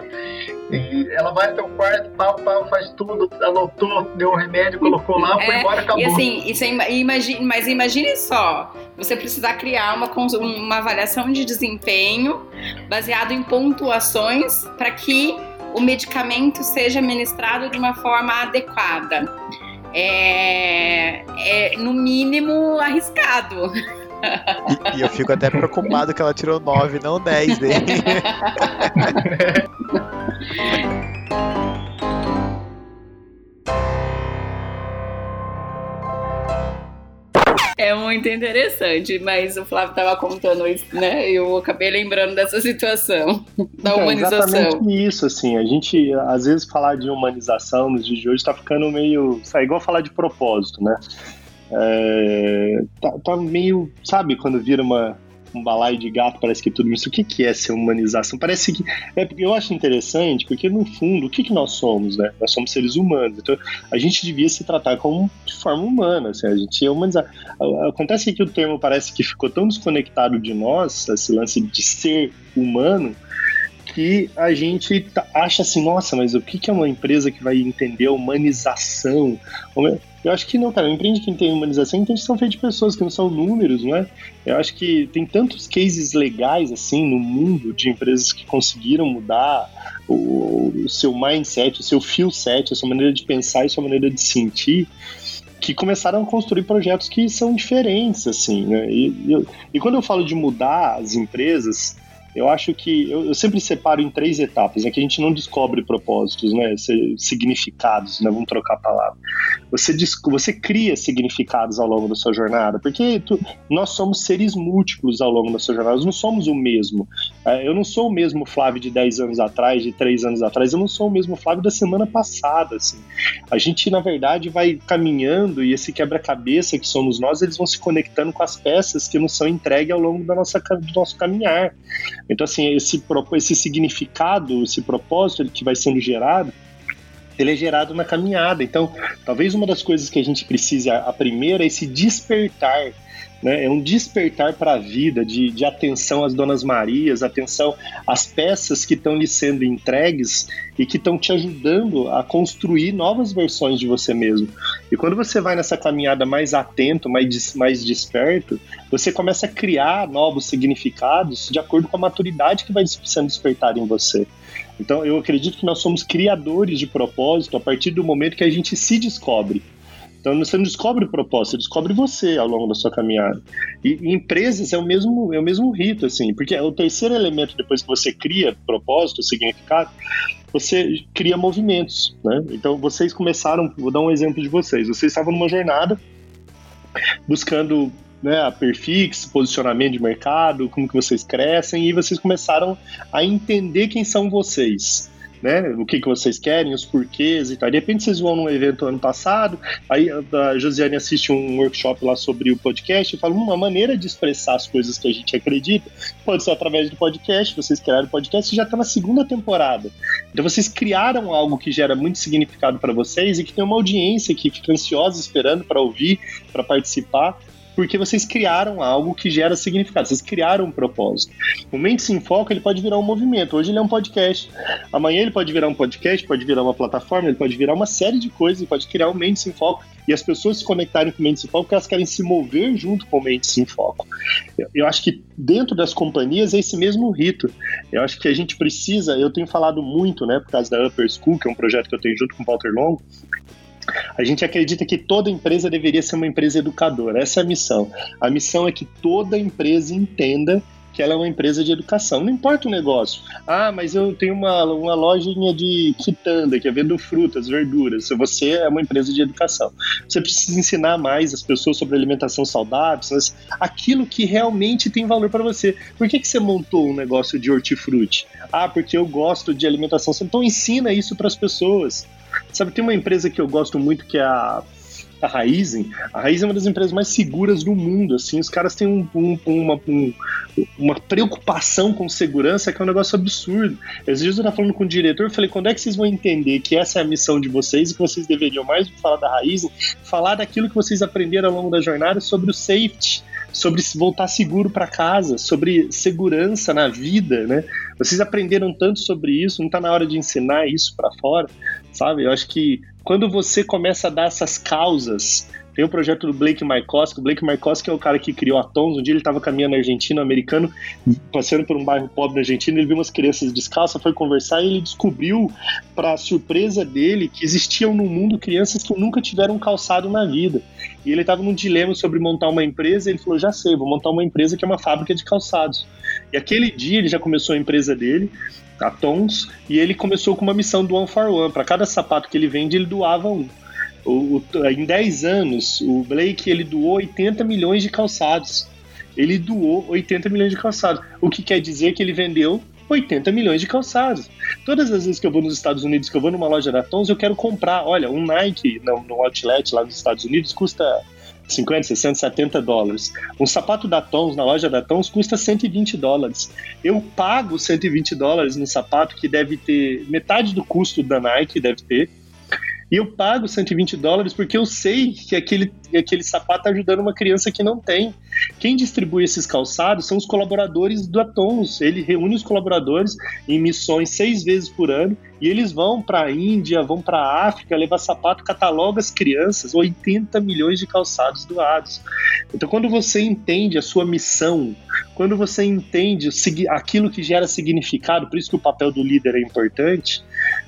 E ela vai até o quarto, pau, pau, faz tudo, anotou, deu o um remédio, colocou lá, foi é, embora, acabou. E assim, isso é, imagine, mas imagine só, você precisar criar uma, uma avaliação de desempenho baseado em pontuações para que o medicamento seja ministrado de uma forma adequada. É, é no mínimo arriscado. E, e, eu fico até preocupado que ela tirou 9, não 10, hein? É muito interessante, mas o Flávio estava contando isso, né? Eu acabei lembrando dessa situação da então, humanização. Exatamente isso, assim. A gente, às vezes, falar de humanização nos dias de hoje está ficando meio. É igual falar de propósito, né? É, tá, tá, meio, sabe, quando vira uma, um balaio de gato, parece que tudo isso. O que, que é ser humanização? Parece que. É eu acho interessante, porque no fundo, o que, que nós somos, né? Nós somos seres humanos. Então, a gente devia se tratar como de forma humana. Assim, a gente é humanizar. Acontece que o termo parece que ficou tão desconectado de nós, esse lance de ser humano, que a gente acha assim, nossa, mas o que é uma empresa que vai entender a humanização? Eu acho que não, cara. Empreende quem tem humanização entende que são feitos de pessoas, que não são números, não é? Eu acho que tem tantos cases legais, assim, no mundo de empresas que conseguiram mudar o, o seu mindset, o seu feel set, a sua maneira de pensar e a sua maneira de sentir, que começaram a construir projetos que são diferentes, assim, né? E, e, e quando eu falo de mudar as empresas, eu acho que eu, eu, sempre separo em três etapas, é que a gente não descobre propósitos, né, significados, né, vamos trocar a palavra. Você, você cria significados ao longo da sua jornada, porque tu, nós somos seres múltiplos ao longo da sua jornada, nós não somos o mesmo. É, eu não sou o mesmo Flávio de 10 anos atrás, de 3 anos atrás, eu não sou o mesmo Flávio da semana passada, assim. A gente, na verdade, vai caminhando e esse quebra-cabeça que somos nós, eles vão se conectando com as peças que nos são entregues ao longo da nossa, do nosso caminhar. Então, assim, esse, esse significado, esse propósito que vai sendo gerado, ele é gerado na caminhada. Então, talvez uma das coisas que a gente precisa, a primeira, é esse despertar né? É um despertar para a vida, de, de atenção às Donas Marias, atenção às peças que estão lhe sendo entregues e que estão te ajudando a construir novas versões de você mesmo. E quando você vai nessa caminhada mais atento, mais, mais desperto, você começa a criar novos significados de acordo com a maturidade que vai sendo despertada em você. Então, eu acredito que nós somos criadores de propósito a partir do momento que a gente se descobre. Então você não descobre o propósito, você descobre você ao longo da sua caminhada. E, e empresas é o mesmo é o mesmo rito assim, porque é o terceiro elemento depois que você cria propósito, significado, você cria movimentos, né? Então vocês começaram, vou dar um exemplo de vocês. Vocês estavam numa jornada buscando né, a perfix, posicionamento de mercado, como que vocês crescem e vocês começaram a entender quem são vocês né? O que, que vocês querem, os porquês e tal. De repente vocês vão num evento ano passado, aí a Josiane assiste um workshop lá sobre o podcast e fala uma maneira de expressar as coisas que a gente acredita pode ser através do podcast. Vocês criaram o podcast e já está na segunda temporada. Então vocês criaram algo que gera muito significado para vocês e que tem uma audiência que fica ansiosa esperando para ouvir, para participar porque vocês criaram algo que gera significado, vocês criaram um propósito. O Mente Sem Foco ele pode virar um movimento. Hoje ele é um podcast. Amanhã ele pode virar um podcast, pode virar uma plataforma, ele pode virar uma série de coisas, ele pode criar um Mente Sem Foco e as pessoas se conectarem com o Mente Sem Foco porque elas querem se mover junto com o Mente Sem Foco. Eu, eu acho que dentro das companhias é esse mesmo rito. Eu acho que a gente precisa, eu tenho falado muito, né, por causa da Upper School, que é um projeto que eu tenho junto com o Walter Long, a gente acredita que toda empresa deveria ser uma empresa educadora. Essa é a missão. A missão é que toda empresa entenda que ela é uma empresa de educação. Não importa o negócio. Ah, mas eu tenho uma, uma lojinha de quitanda, que é vendo frutas, verduras. Você é uma empresa de educação. Você precisa ensinar mais as pessoas sobre alimentação saudável, aquilo que realmente tem valor para você. Por que, que você montou um negócio de hortifruti? Ah, porque eu gosto de alimentação. Então ensina isso para as pessoas. Sabe, tem uma empresa que eu gosto muito que é a a Raizen, a Raizen é uma das empresas mais seguras do mundo, assim, os caras têm um, um, uma, um, uma preocupação com segurança que é um negócio absurdo. Esses dias eu estava falando com o diretor, eu falei, quando é que vocês vão entender que essa é a missão de vocês e que vocês deveriam mais do que falar da Raizen, falar daquilo que vocês aprenderam ao longo da jornada sobre o safety, sobre voltar seguro para casa, sobre segurança na vida, né? Vocês aprenderam tanto sobre isso, não está na hora de ensinar isso para fora, sabe? Eu acho que quando você começa a dar essas causas tem o projeto do Blake Markowski. O Blake Markowski é o cara que criou a Tons. Um dia ele estava caminhando na Argentina, americano, passando por um bairro pobre na Argentina. Ele viu umas crianças descalças, foi conversar e ele descobriu, para surpresa dele, que existiam no mundo crianças que nunca tiveram calçado na vida. E ele estava num dilema sobre montar uma empresa. Ele falou: Já sei, vou montar uma empresa que é uma fábrica de calçados. E aquele dia ele já começou a empresa dele a Tons, e ele começou com uma missão do One for One. Para cada sapato que ele vende, ele doava um. O, o, em 10 anos, o Blake ele doou 80 milhões de calçados. Ele doou 80 milhões de calçados. O que quer dizer que ele vendeu 80 milhões de calçados. Todas as vezes que eu vou nos Estados Unidos, que eu vou numa loja da Tons, eu quero comprar. Olha, um Nike no, no outlet lá nos Estados Unidos custa 50, 60, 70 dólares. Um sapato da Tons na loja da Tons custa 120 dólares. Eu pago 120 dólares no sapato que deve ter metade do custo da Nike, deve ter e eu pago 120 dólares porque eu sei que aquele, aquele sapato está ajudando uma criança que não tem. Quem distribui esses calçados são os colaboradores do Atons. Ele reúne os colaboradores em missões seis vezes por ano E eles vão para a Índia, vão para a África levar sapato, cataloga as crianças, 80 milhões de calçados doados. Então, quando você entende a sua missão, quando você entende aquilo que gera significado, por isso que o papel do líder é importante,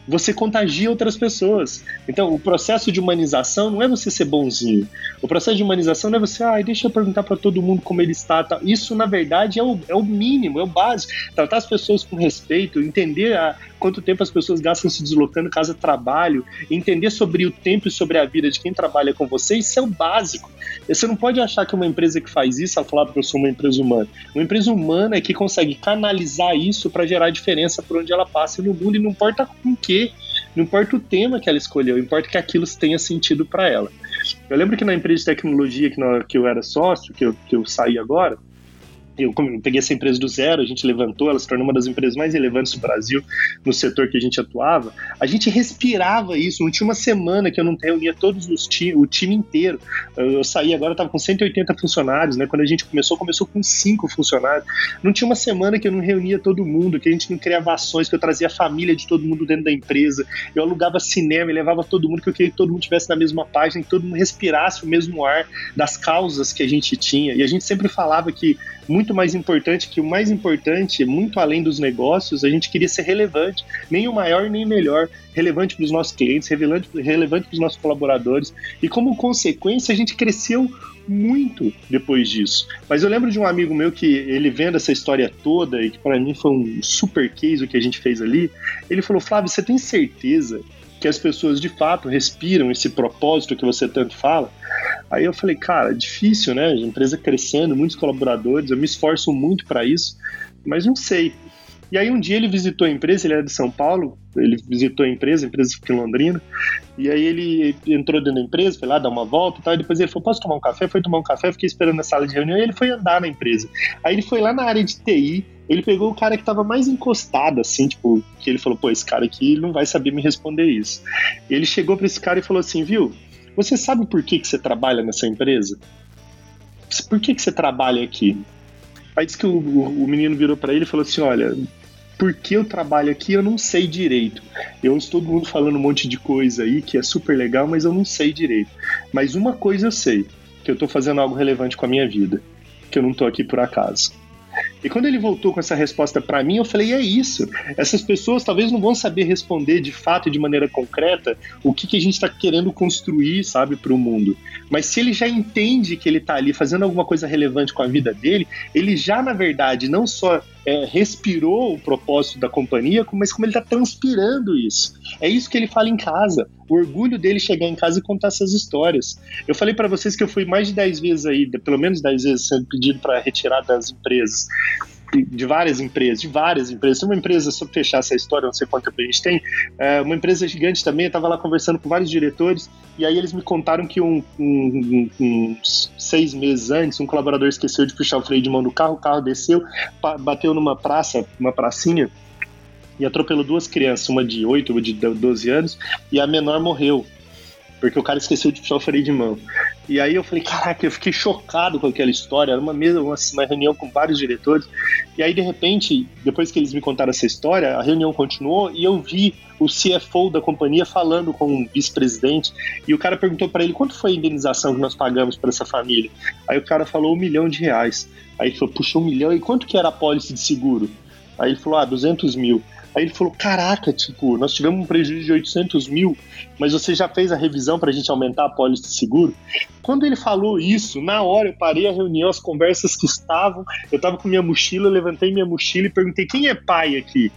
você contagia outras pessoas. Então, o processo de humanização não é você ser bonzinho. O processo de humanização não é você, ah, deixa eu perguntar para todo mundo como ele está. Tá. Isso, na verdade, é o, é o mínimo, é o básico. Tratar as pessoas com respeito, entender a, quanto tempo as pessoas gastam se deslocando casa trabalho, entender sobre o tempo e sobre a vida de quem trabalha com você, isso é o básico. Você não pode achar que uma empresa que faz isso, ela falar que eu sou uma empresa humana. Uma empresa humana é que consegue canalizar isso para gerar diferença por onde ela passa no mundo e não importa com que, não importa o tema que ela escolheu, importa que aquilo tenha sentido para ela. Eu lembro que na empresa de tecnologia que, que eu era sócio, que eu, que eu saí agora, eu peguei essa empresa do zero, a gente levantou, ela se tornou uma das empresas mais relevantes do Brasil no setor que a gente atuava. A gente respirava isso. Não tinha uma semana que eu não reunia todos os time, o time inteiro. Eu, saí agora, estava com 180 funcionários, né? Quando a gente começou, começou com cinco funcionários. Não tinha uma semana que eu não reunia todo mundo, que a gente não criava ações, que eu trazia a família de todo mundo dentro da empresa. Eu alugava cinema e levava todo mundo, que eu queria que todo mundo estivesse na mesma página, que todo mundo respirasse o mesmo ar das causas que a gente tinha. E a gente sempre falava que muito mais importante que o mais importante, muito além dos negócios, a gente queria ser relevante, nem o maior nem o melhor, relevante para os nossos clientes, relevante, relevante para os nossos colaboradores. E como consequência, a gente cresceu muito depois disso. Mas eu lembro de um amigo meu que ele vendo essa história toda e que para mim foi um super case o que a gente fez ali, ele falou: "Flávio, você tem certeza que as pessoas de fato respiram esse propósito que você tanto fala?" Aí eu falei, cara, difícil, né? A empresa crescendo, muitos colaboradores, eu me esforço muito para isso, mas não sei. E aí um dia ele visitou a empresa, ele era de São Paulo, ele visitou a empresa, a empresa fica em Londrina, e aí ele entrou dentro da empresa, foi lá dar uma volta e tal, e depois ele falou, posso tomar um café? Foi tomar um café, fiquei esperando na sala de reunião, e ele foi andar na empresa. Aí ele foi lá na área de TI, ele pegou o cara que estava mais encostado, assim, tipo, que ele falou, pô, esse cara aqui não vai saber me responder isso. E ele chegou para esse cara e falou assim, viu, você sabe por que, que você trabalha nessa empresa? Por que, que você trabalha aqui? Aí disse que o, o, menino virou para ele e falou assim: Olha, por que eu trabalho aqui eu não sei direito. Eu estou todo mundo falando um monte de coisa aí que é super legal, mas eu não sei direito. Mas uma coisa eu sei: que eu estou fazendo algo relevante com a minha vida. Que eu não estou aqui por acaso. E quando ele voltou com essa resposta para mim, eu falei: é isso. Essas pessoas talvez não vão saber responder de fato e de maneira concreta o que, que a gente está querendo construir, sabe, para o mundo. Mas se ele já entende que ele está ali fazendo alguma coisa relevante com a vida dele, ele já, na verdade, não só é, respirou o propósito da companhia, mas como ele está transpirando isso. É isso que ele fala em casa. O orgulho dele chegar em casa e contar essas histórias. Eu falei para vocês que eu fui mais de 10 vezes aí, pelo menos 10 vezes sendo pedido para retirar das empresas de várias empresas, de várias empresas. Uma empresa, só fechar essa história, não sei quanto tempo a gente tem, é, uma empresa gigante também, eu estava lá conversando com vários diretores, e aí eles me contaram que um, um, um, uns seis meses antes, um colaborador esqueceu de puxar o freio de mão do carro, o carro desceu, bateu numa praça, uma pracinha, e atropelou duas crianças, uma de 8, uma de 12 anos, e a menor morreu porque o cara esqueceu de puxar o freio de mão. E aí eu falei, caraca, eu fiquei chocado com aquela história. Era uma mesa, uma, uma, reunião com vários diretores. E aí, de repente, depois que eles me contaram essa história, a reunião continuou e eu vi o CFO da companhia falando com o vice-presidente. E o cara perguntou para ele quanto foi a indenização que nós pagamos para essa família. Aí o cara falou um milhão de reais. Aí ele falou, puxa, um milhão. E quanto que era a pólice de seguro? Aí ele falou, ah, 200 mil. Aí ele falou: Caraca, tipo, nós tivemos um prejuízo de 800 mil, mas você já fez a revisão para a gente aumentar a pólice de seguro? Quando ele falou isso, na hora eu parei a reunião, as conversas que estavam, eu estava com minha mochila, levantei minha mochila e perguntei: Quem é pai aqui?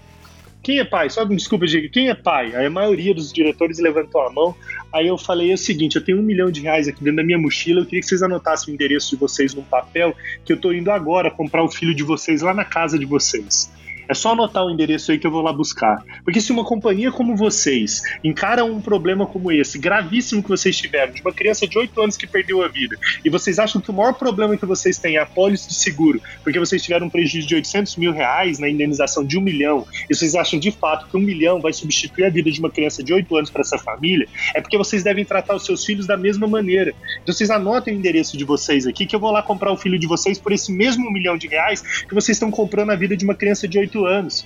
Quem é pai? Só desculpa, diga, quem é pai? Aí a maioria dos diretores levantou a mão. Aí eu falei o seguinte: eu tenho um milhão de reais aqui dentro da minha mochila. Eu queria que vocês anotassem o endereço de vocês num papel, que eu tô indo agora comprar o filho de vocês lá na casa de vocês. É só anotar o endereço aí que eu vou lá buscar. Porque se uma companhia como vocês encara um problema como esse, gravíssimo que vocês tiveram, de uma criança de 8 anos que perdeu a vida, e vocês acham que o maior problema que vocês têm é a pólice de seguro, porque vocês tiveram um prejuízo de 800 mil reais na indenização de um milhão, e vocês acham de fato que um milhão vai substituir a vida de uma criança de 8 anos para essa família, é porque vocês devem tratar os seus filhos da mesma maneira. Então vocês anotem o endereço de vocês aqui, que eu vou lá comprar o filho de vocês por esse mesmo milhão de reais que vocês estão comprando a vida de uma criança de 8 anos.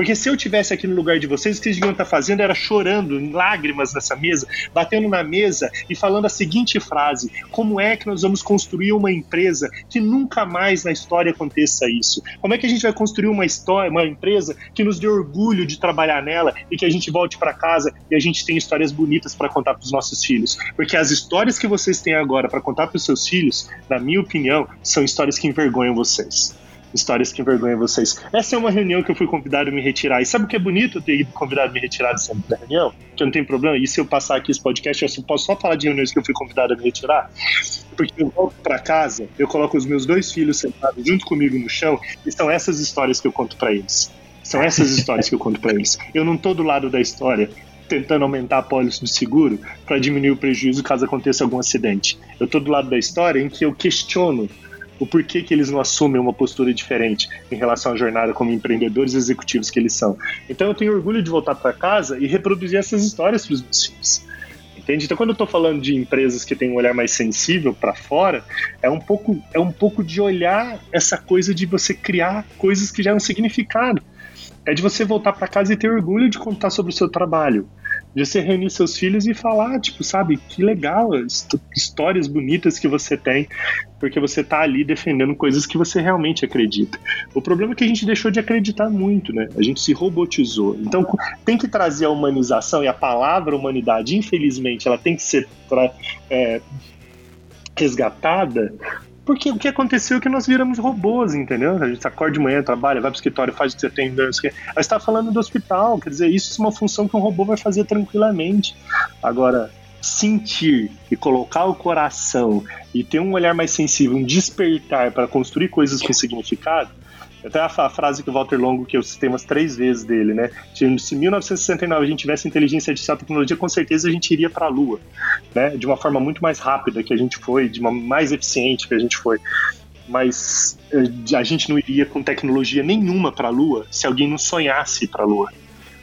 Porque se eu tivesse aqui no lugar de vocês, o que vocês deviam estar fazendo era chorando, em lágrimas nessa mesa, batendo na mesa e falando a seguinte frase: como é que nós vamos construir uma empresa que nunca mais na história aconteça isso? Como é que a gente vai construir uma história, uma empresa que nos dê orgulho de trabalhar nela e que a gente volte para casa e a gente tenha histórias bonitas para contar para os nossos filhos? Porque as histórias que vocês têm agora para contar para os seus filhos, na minha opinião, são histórias que envergonham vocês histórias que envergonham vocês. Essa é uma reunião que eu fui convidado a me retirar. E sabe o que é bonito ter ido convidado a me retirar dessa reunião? Que eu não tenho problema. E se eu passar aqui esse podcast, eu posso só falar de reuniões que eu fui convidado a me retirar? Porque eu volto para casa, eu coloco os meus dois filhos sentados junto comigo no chão, e são essas histórias que eu conto para eles. São essas histórias que eu conto para eles. Eu não tô do lado da história tentando aumentar a pólice do seguro para diminuir o prejuízo caso aconteça algum acidente. Eu tô do lado da história em que eu questiono o porquê que eles não assumem uma postura diferente em relação à jornada como empreendedores executivos que eles são. Então eu tenho orgulho de voltar para casa e reproduzir essas histórias para os meus filhos. Entende? Então, quando eu estou falando de empresas que têm um olhar mais sensível para fora, é um pouco é um pouco de olhar essa coisa de você criar coisas que já é um significado. É de você voltar para casa e ter orgulho de contar sobre o seu trabalho de você reunir seus filhos e falar, tipo, sabe, que legal, histórias bonitas que você tem, porque você tá ali defendendo coisas que você realmente acredita. O problema é que a gente deixou de acreditar muito, né? A gente se robotizou. Então tem que trazer a humanização e a palavra humanidade, infelizmente, ela tem que ser é, resgatada porque o que aconteceu é que nós viramos robôs, entendeu? A gente acorda de manhã, trabalha, vai pro escritório, faz o que você tem. Aí está falando do hospital, quer dizer, isso é uma função que um robô vai fazer tranquilamente. Agora, sentir e colocar o coração e ter um olhar mais sensível, um despertar para construir coisas com significado, até a, frase que o Walter Longo, que eu citei umas três vezes dele, né? Se em 1969 a gente tivesse inteligência artificial e tecnologia, com certeza a gente iria para a Lua, né? De uma forma muito mais rápida que a gente foi, de uma mais eficiente que a gente foi. Mas eh, a gente não iria com tecnologia nenhuma para a Lua se alguém não sonhasse para a Lua.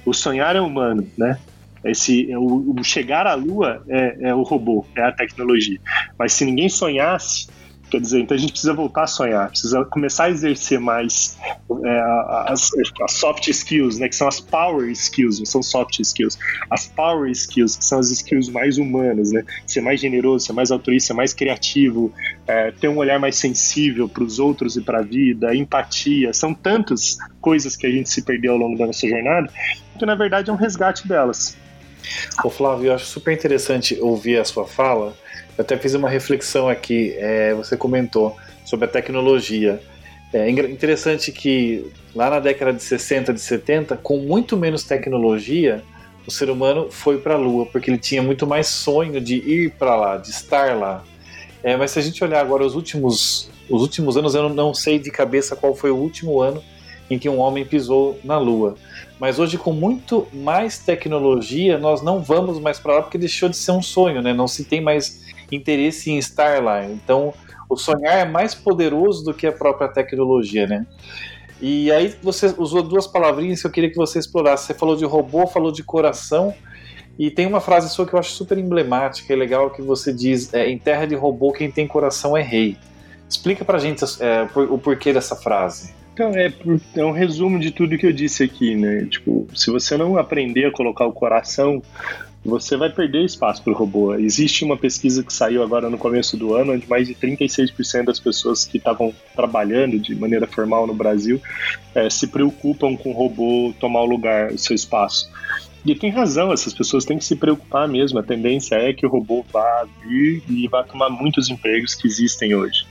O sonhar é humano, né? Esse, o, o chegar à Lua é, é o robô, é a tecnologia. Mas se ninguém sonhasse, Quer dizer, então a gente precisa voltar a sonhar, precisa começar a exercer mais é, as, as, soft skills, né, que são as power skills, não são soft skills, as power skills, que são as skills mais humanas, né, ser mais generoso, ser mais altruísta, ser mais criativo, é, ter um olhar mais sensível para os outros e para a vida, empatia, são tantas coisas que a gente se perdeu ao longo da nossa jornada, que na verdade é um resgate delas. Ô Flávio, eu acho super interessante ouvir a sua fala, eu até fiz uma reflexão aqui. É, você comentou sobre a tecnologia. É interessante que lá na década de 60, de 70, com muito menos tecnologia, o ser humano foi para a Lua, porque ele tinha muito mais sonho de ir para lá, de estar lá. É, mas se a gente olhar agora os últimos, os últimos anos, eu não sei de cabeça qual foi o último ano em que um homem pisou na Lua. Mas hoje, com muito mais tecnologia, nós não vamos mais para lá porque deixou de ser um sonho, né? Não se tem mais interesse em estar lá. Então, o sonhar é mais poderoso do que a própria tecnologia, né? E aí você usou duas palavrinhas que eu queria que você explorasse. Você falou de robô, falou de coração, e tem uma frase sua que eu acho super emblemática e legal que você diz: é, em terra de robô, quem tem coração é rei. Explica pra gente é, o porquê dessa frase. Então, é, é um resumo de tudo que eu disse aqui, né? Tipo, se você não aprender a colocar o coração você vai perder espaço para o robô. Existe uma pesquisa que saiu agora no começo do ano, onde mais de 36% das pessoas que estavam trabalhando de maneira formal no Brasil é, se preocupam com o robô tomar o lugar, o seu espaço. E tem razão, essas pessoas têm que se preocupar mesmo. A tendência é que o robô vá vir e vá tomar muitos empregos que existem hoje.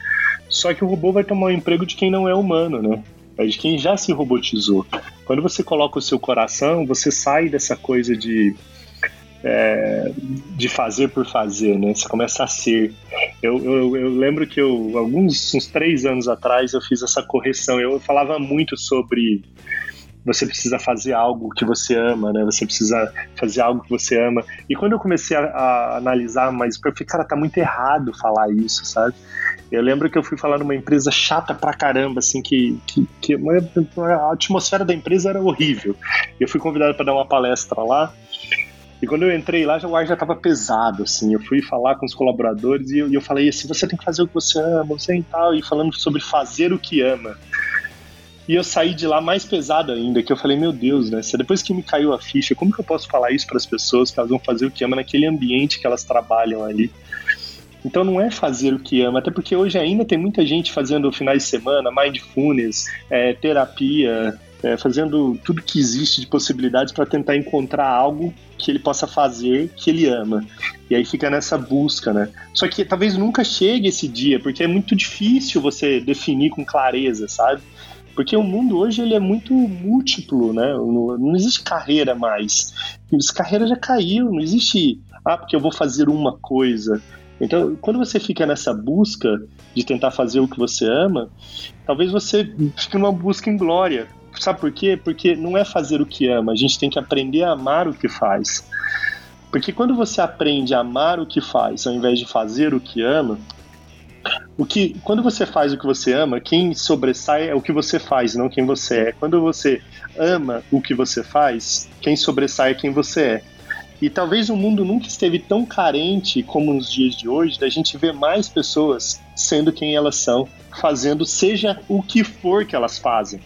Só que o robô vai tomar o emprego de quem não é humano, né? É de quem já se robotizou. Quando você coloca o seu coração, você sai dessa coisa de é, de fazer por fazer, né? Você começa a ser. Eu, eu, eu, lembro que eu, alguns uns três anos atrás, eu fiz essa correção. Eu falava muito sobre você precisa fazer algo que você ama, né? Você precisa fazer algo que você ama. E quando eu comecei a, a analisar mais, eu falei, cara, tá muito errado falar isso, sabe? Eu lembro que eu fui falar numa empresa chata pra caramba, assim, que, que, que a atmosfera da empresa era horrível. Eu fui convidado para dar uma palestra lá. E quando eu entrei lá, o ar já estava pesado, assim. Eu fui falar com os colaboradores e eu, e eu, falei assim: você tem que fazer o que você ama, você e tal, e falando sobre fazer o que ama. E eu saí de lá mais pesado ainda, que eu falei, meu Deus, né? Depois que me caiu a ficha, como que eu posso falar isso para as pessoas que elas vão fazer o que ama naquele ambiente que elas trabalham ali? Então não é fazer o que ama, até porque hoje ainda tem muita gente fazendo finais de semana, mindfulness, é, terapia, é, fazendo tudo que existe de possibilidades para tentar encontrar algo que ele possa fazer que ele ama. E aí fica nessa busca, né? Só que talvez nunca chegue esse dia, porque é muito difícil você definir com clareza, sabe? Porque o mundo hoje ele é muito múltiplo, né? Não, existe carreira mais. Essa carreira já caiu, não existe, ah, porque eu vou fazer uma coisa. Então, quando você fica nessa busca de tentar fazer o que você ama, talvez você fique numa busca em glória. Sabe por quê? Porque não é fazer o que ama, a gente tem que aprender a amar o que faz. Porque quando você aprende a amar o que faz, ao invés de fazer o que ama, o que, quando você faz o que você ama, quem sobressai é o que você faz, não quem você é. Quando você ama o que você faz, quem sobressai é quem você é. E talvez o mundo nunca esteve tão carente como nos dias de hoje da gente ver mais pessoas sendo quem elas são, fazendo seja o que for que elas fazem.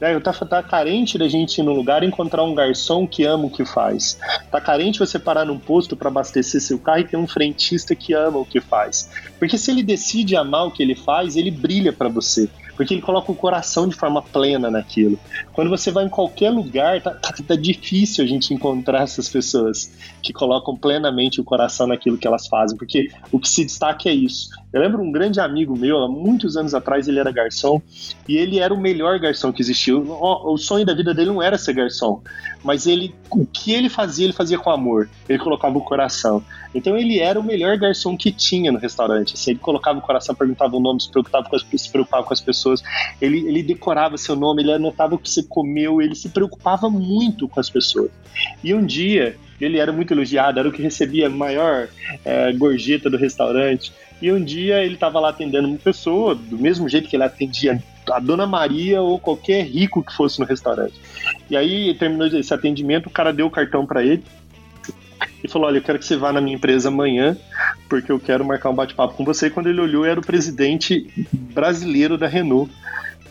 É, tá, tá carente da gente ir num lugar e encontrar um garçom que ama o que faz. Tá carente você parar num posto para abastecer seu carro e ter um frentista que ama o que faz. Porque se ele decide amar o que ele faz, ele brilha para você porque ele coloca o coração de forma plena naquilo. Quando você vai em qualquer lugar, tá, tá, tá, difícil a gente encontrar essas pessoas que colocam plenamente o coração naquilo que elas fazem, porque o que se destaca é isso. Eu lembro um grande amigo meu, há muitos anos atrás, ele era garçom, e ele era o melhor garçom que existiu. O, o sonho da vida dele não era ser garçom, mas ele, o que ele fazia, ele fazia com amor. Ele colocava o coração. Então ele era o melhor garçom que tinha no restaurante. Assim, ele colocava o coração, perguntava o nome, se preocupava com as, se preocupava com as pessoas. Ele, ele decorava seu nome, ele anotava o que você comeu, ele se preocupava muito com as pessoas. E um dia ele era muito elogiado, era o que recebia a maior é, gorjeta do restaurante. E um dia ele estava lá atendendo uma pessoa, do mesmo jeito que ele atendia a Dona Maria ou qualquer rico que fosse no restaurante. E aí terminou esse atendimento, o cara deu o cartão para ele e falou: Olha, eu quero que você vá na minha empresa amanhã, porque eu quero marcar um bate-papo com você. E quando ele olhou, era o presidente brasileiro da Renault,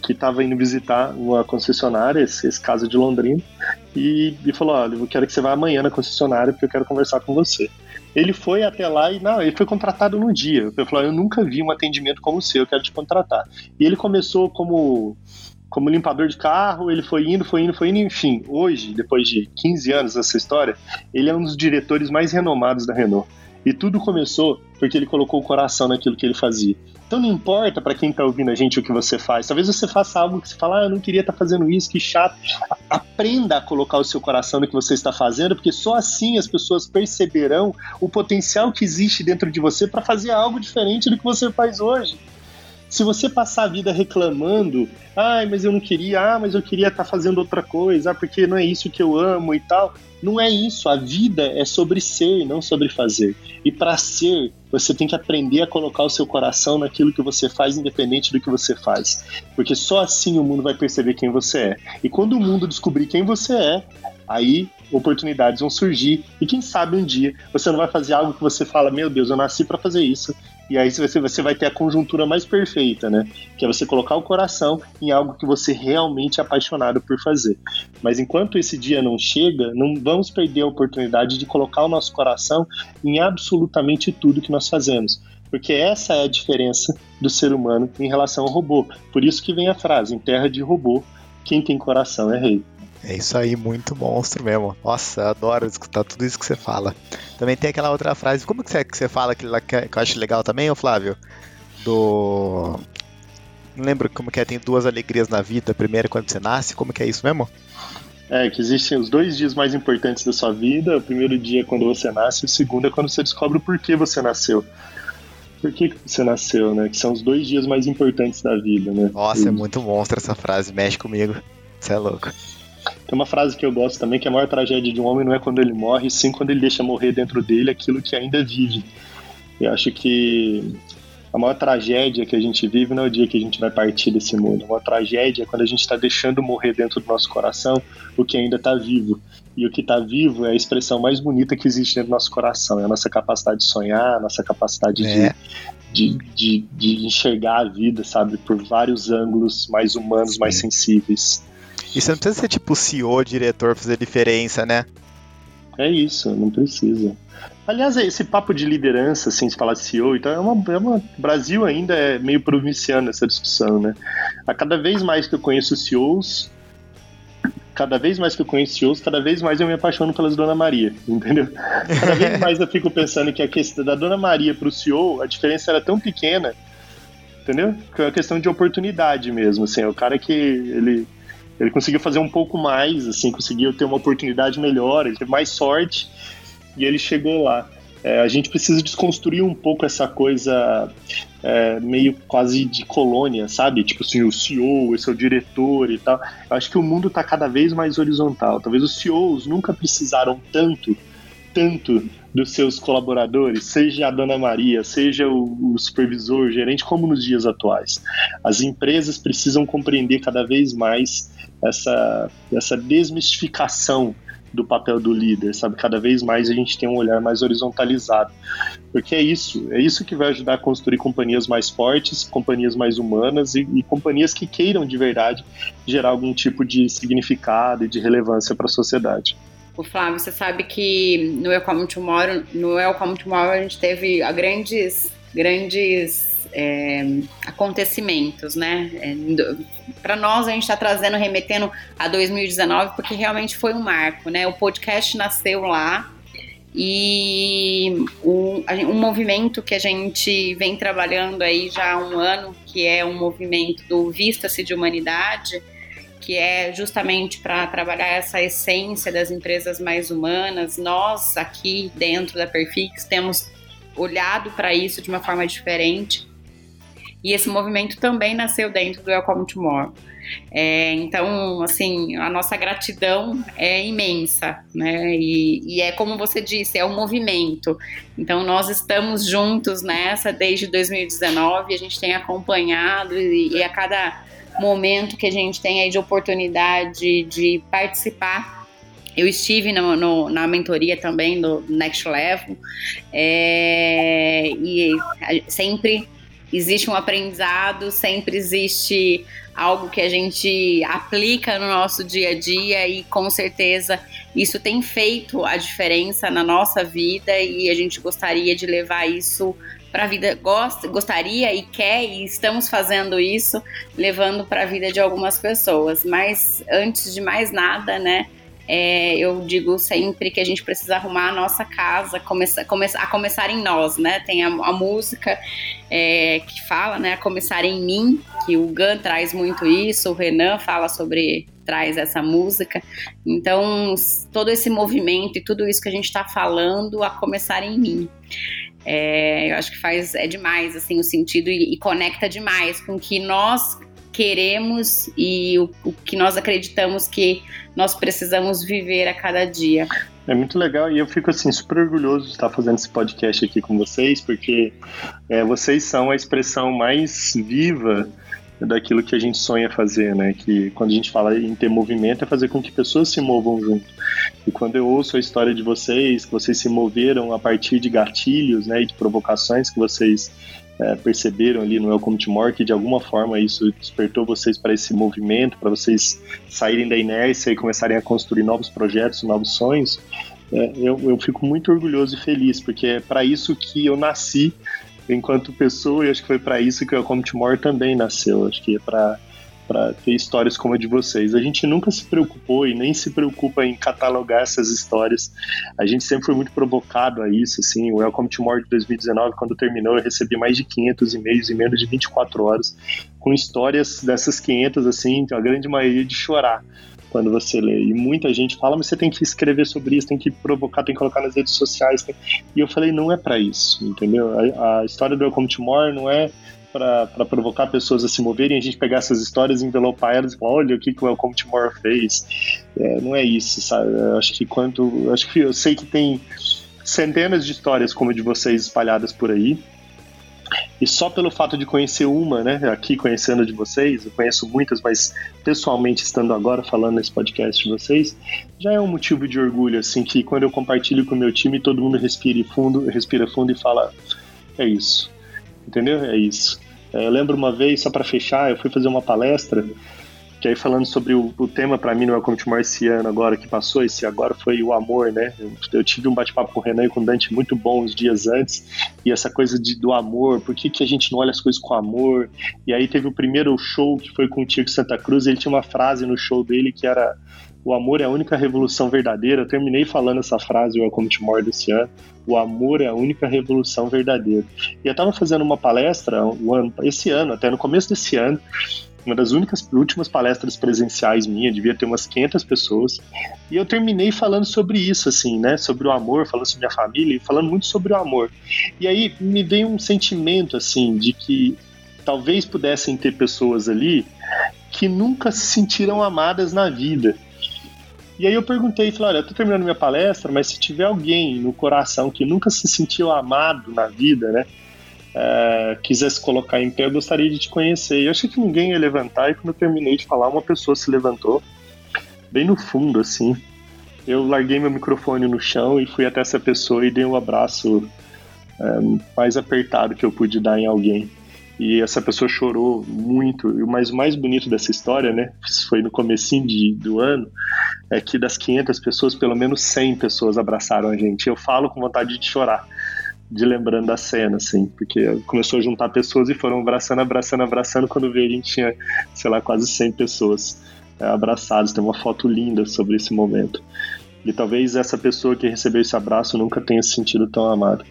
que estava indo visitar uma concessionária, esse, esse caso de Londrina, e, e falou: Olha, eu quero que você vá amanhã na concessionária, porque eu quero conversar com você. Ele foi até lá e não, ele foi contratado no dia. Ele falou: Eu nunca vi um atendimento como o seu, eu quero te contratar. E ele começou como como limpador de carro, ele foi indo, foi indo, foi indo, enfim. Hoje, depois de 15 anos dessa história, ele é um dos diretores mais renomados da Renault. E tudo começou porque ele colocou o coração naquilo que ele fazia. Então não importa para quem está ouvindo a gente o que você faz. Talvez você faça algo que você fala, ah, eu não queria estar tá fazendo isso, que chato. Aprenda a colocar o seu coração no que você está fazendo, porque só assim as pessoas perceberão o potencial que existe dentro de você para fazer algo diferente do que você faz hoje. Se você passar a vida reclamando, ai, mas eu não queria, ah, mas eu queria estar tá fazendo outra coisa, ah, porque não é isso que eu amo e tal. Não é isso. A vida é sobre ser, não sobre fazer. E para ser, você tem que aprender a colocar o seu coração naquilo que você faz, independente do que você faz. Porque só assim o mundo vai perceber quem você é. E quando o mundo descobrir quem você é, aí oportunidades vão surgir. E quem sabe um dia você não vai fazer algo que você fala: Meu Deus, eu nasci para fazer isso. E aí você, você vai ter a conjuntura mais perfeita, né? Que é você colocar o coração em algo que você realmente é apaixonado por fazer. Mas enquanto esse dia não chega, não vamos perder a oportunidade de colocar o nosso coração em absolutamente tudo que nós fazemos. Porque essa é a diferença do ser humano em relação ao robô. Por isso que vem a frase: em terra de robô, quem tem coração é rei. É isso aí, muito monstro mesmo. Nossa, eu adoro escutar tudo isso que você fala. Também tem aquela outra frase, como que você, que você fala aquilo lá que, eu acho legal também, ô Flávio? Do. Não lembro como que é, tem duas alegrias na vida. A primeira é quando você nasce, como que é isso mesmo? É, que existem os dois dias mais importantes da sua vida. O primeiro dia é quando você nasce, e o segundo é quando você descobre o porquê você nasceu. Por que você nasceu, né? Que são os dois dias mais importantes da vida, né? Nossa, e... é muito monstro essa frase, mexe comigo. Você é louco. Tem uma frase que eu gosto também, que a maior tragédia de um homem não é quando ele morre, sim quando ele deixa morrer dentro dele aquilo que ainda vive. Eu acho que a maior tragédia que a gente vive não é o dia que a gente vai partir desse mundo. A maior tragédia é quando a gente está deixando morrer dentro do nosso coração o que ainda está vivo. E o que está vivo é a expressão mais bonita que existe dentro do nosso coração. É a nossa capacidade de sonhar, a nossa capacidade é. de, de, de, de, enxergar a vida, sabe, por vários ângulos mais humanos, mais sensíveis. E você não precisa ser tipo CEO, diretor, fazer diferença, né? É isso, não precisa. Aliás, esse papo de liderança, assim, se falar CEO, então é uma, é uma. Brasil ainda é meio provinciano essa discussão, né? A cada vez mais que eu conheço CEOs, cada vez mais que eu conheço CEOs, cada vez mais eu me apaixono pelas Dona Maria, entendeu? Cada vez mais eu fico pensando que a questão da Dona Maria para o CEO, a diferença era tão pequena, entendeu? Que é uma questão de oportunidade mesmo, assim, é o cara que ele ele conseguiu fazer um pouco mais, assim, conseguiu ter uma oportunidade melhor, ele teve mais sorte e ele chegou lá. É, a gente precisa desconstruir um pouco essa coisa é, meio quase de colônia, sabe? Tipo assim, o CEO, esse é o diretor e tal. Eu acho que o mundo está cada vez mais horizontal. Talvez os CEOs nunca precisaram tanto, tanto dos seus colaboradores, seja a Dona Maria, seja o, o supervisor, o gerente, como nos dias atuais. As empresas precisam compreender cada vez mais essa, essa desmistificação do papel do líder, sabe? Cada vez mais a gente tem um olhar mais horizontalizado. Porque é isso, é isso que vai ajudar a construir companhias mais fortes, companhias mais humanas e, e companhias que queiram de verdade gerar algum tipo de significado e de relevância para a sociedade. O Flávio, você sabe que no Welcome Tomorrow, no Welcome Tomorrow a gente teve grandes, grandes é, acontecimentos, né? É, para nós a gente está trazendo, remetendo a 2019, porque realmente foi um marco, né? O podcast nasceu lá e um, um movimento que a gente vem trabalhando aí já há um ano, que é um movimento do Vista-se de Humanidade, que é justamente para trabalhar essa essência das empresas mais humanas. Nós aqui dentro da Perfix temos olhado para isso de uma forma diferente e esse movimento também nasceu dentro do Welcome to More. É, então, assim, a nossa gratidão é imensa, né? E, e, é como você disse, é um movimento. Então, nós estamos juntos nessa desde 2019, a gente tem acompanhado e, e a cada momento que a gente tem aí de oportunidade de participar. Eu estive no, no, na mentoria também do Next Level é, e sempre existe um aprendizado, sempre existe algo que a gente aplica no nosso dia a dia e com certeza isso tem feito a diferença na nossa vida e a gente gostaria de levar isso para a vida, gosta, gostaria e quer e estamos fazendo isso, levando para a vida de algumas pessoas. Mas antes de mais nada, né? é, eu digo sempre que a gente precisa arrumar a nossa casa, começar, a começar em nós, né? Tem a, a música é, que fala, né? A começar em mim, que o Gun traz muito isso, o Renan fala sobre traz essa música. Então, todo esse movimento e tudo isso que a gente está falando, a começar em mim. É, eu acho que faz é demais assim o sentido e, e conecta demais com que nós queremos e o, o que nós acreditamos que nós precisamos viver a cada dia. É muito legal e eu fico assim super orgulhoso de estar fazendo esse podcast aqui com vocês, porque é, vocês são a expressão mais viva daquilo que a gente sonha fazer, né? Que quando a gente fala em ter movimento é fazer com que pessoas se movam junto. E quando eu ouço a história de vocês, que vocês se moveram a partir de gatilhos, né, e de provocações que vocês é, perceberam ali no Welcome to More que de alguma forma isso despertou vocês para esse movimento, para vocês saírem da inércia e começarem a construir novos projetos, novos sonhos, é, eu, eu fico muito orgulhoso e feliz, porque é para isso que eu nasci enquanto pessoa e acho que foi para isso que o to More também nasceu. Acho que é para para ter histórias como a de vocês. A gente nunca se preocupou e nem se preocupa em catalogar essas histórias. A gente sempre foi muito provocado a isso, assim. O Welcome to More de 2019, quando terminou, eu recebi mais de 500 e-mails em menos de 24 horas com histórias dessas 500, assim, a grande maioria de chorar quando você lê. E muita gente fala, mas você tem que escrever sobre isso, tem que provocar, tem que colocar nas redes sociais. Tem... E eu falei, não é para isso, entendeu? A, a, história do Welcome to More não é para provocar pessoas a se moverem, a gente pegar essas histórias, envelopar elas e falar, olha o que, que o Welcome Tomorrow fez. É, não é isso, sabe? Eu acho que quando. Acho que eu sei que tem centenas de histórias como a de vocês espalhadas por aí. E só pelo fato de conhecer uma, né, aqui conhecendo de vocês, eu conheço muitas, mas pessoalmente estando agora falando nesse podcast de vocês, já é um motivo de orgulho, assim, que quando eu compartilho com o meu time, todo mundo respira fundo, respira fundo e fala, é isso, entendeu? É isso. É, eu lembro uma vez, só para fechar, eu fui fazer uma palestra que aí falando sobre o, o tema para mim no Welcome to More esse ano agora que passou, esse agora foi o amor, né? Eu, eu tive um bate-papo com o Renan e com o Dante muito bom uns dias antes, e essa coisa de, do amor, por que, que a gente não olha as coisas com amor? E aí teve o primeiro show que foi com o Tico Santa Cruz, ele tinha uma frase no show dele que era o amor é a única revolução verdadeira. Eu terminei falando essa frase, o Welcome to More desse ano. O amor é a única revolução verdadeira. E eu estava fazendo uma palestra um ano, esse ano, até no começo desse ano, uma das únicas últimas palestras presenciais minha, devia ter umas 500 pessoas, e eu terminei falando sobre isso, assim, né, sobre o amor, falando sobre minha família, e falando muito sobre o amor. E aí me veio um sentimento, assim, de que talvez pudessem ter pessoas ali que nunca se sentiram amadas na vida. E aí eu perguntei, falei, olha, eu tô terminando minha palestra, mas se tiver alguém no coração que nunca se sentiu amado na vida, né, é, quisesse colocar em pé, eu gostaria de te conhecer. E eu achei que ninguém ia levantar, e quando eu terminei de falar, uma pessoa se levantou, bem no fundo, assim. Eu larguei meu microfone no chão e fui até essa pessoa e dei um abraço é, mais apertado que eu pude dar em alguém. E essa pessoa chorou muito. Mas o mais bonito dessa história, né, foi no comecinho de, do ano, é que das 500 pessoas, pelo menos 100 pessoas abraçaram a gente. Eu falo com vontade de chorar de lembrando da cena, assim, porque começou a juntar pessoas e foram abraçando, abraçando, abraçando. Quando veio, a gente tinha, sei lá, quase 100 pessoas é, abraçadas. Tem uma foto linda sobre esse momento. E talvez essa pessoa que recebeu esse abraço nunca tenha se sentido tão amada.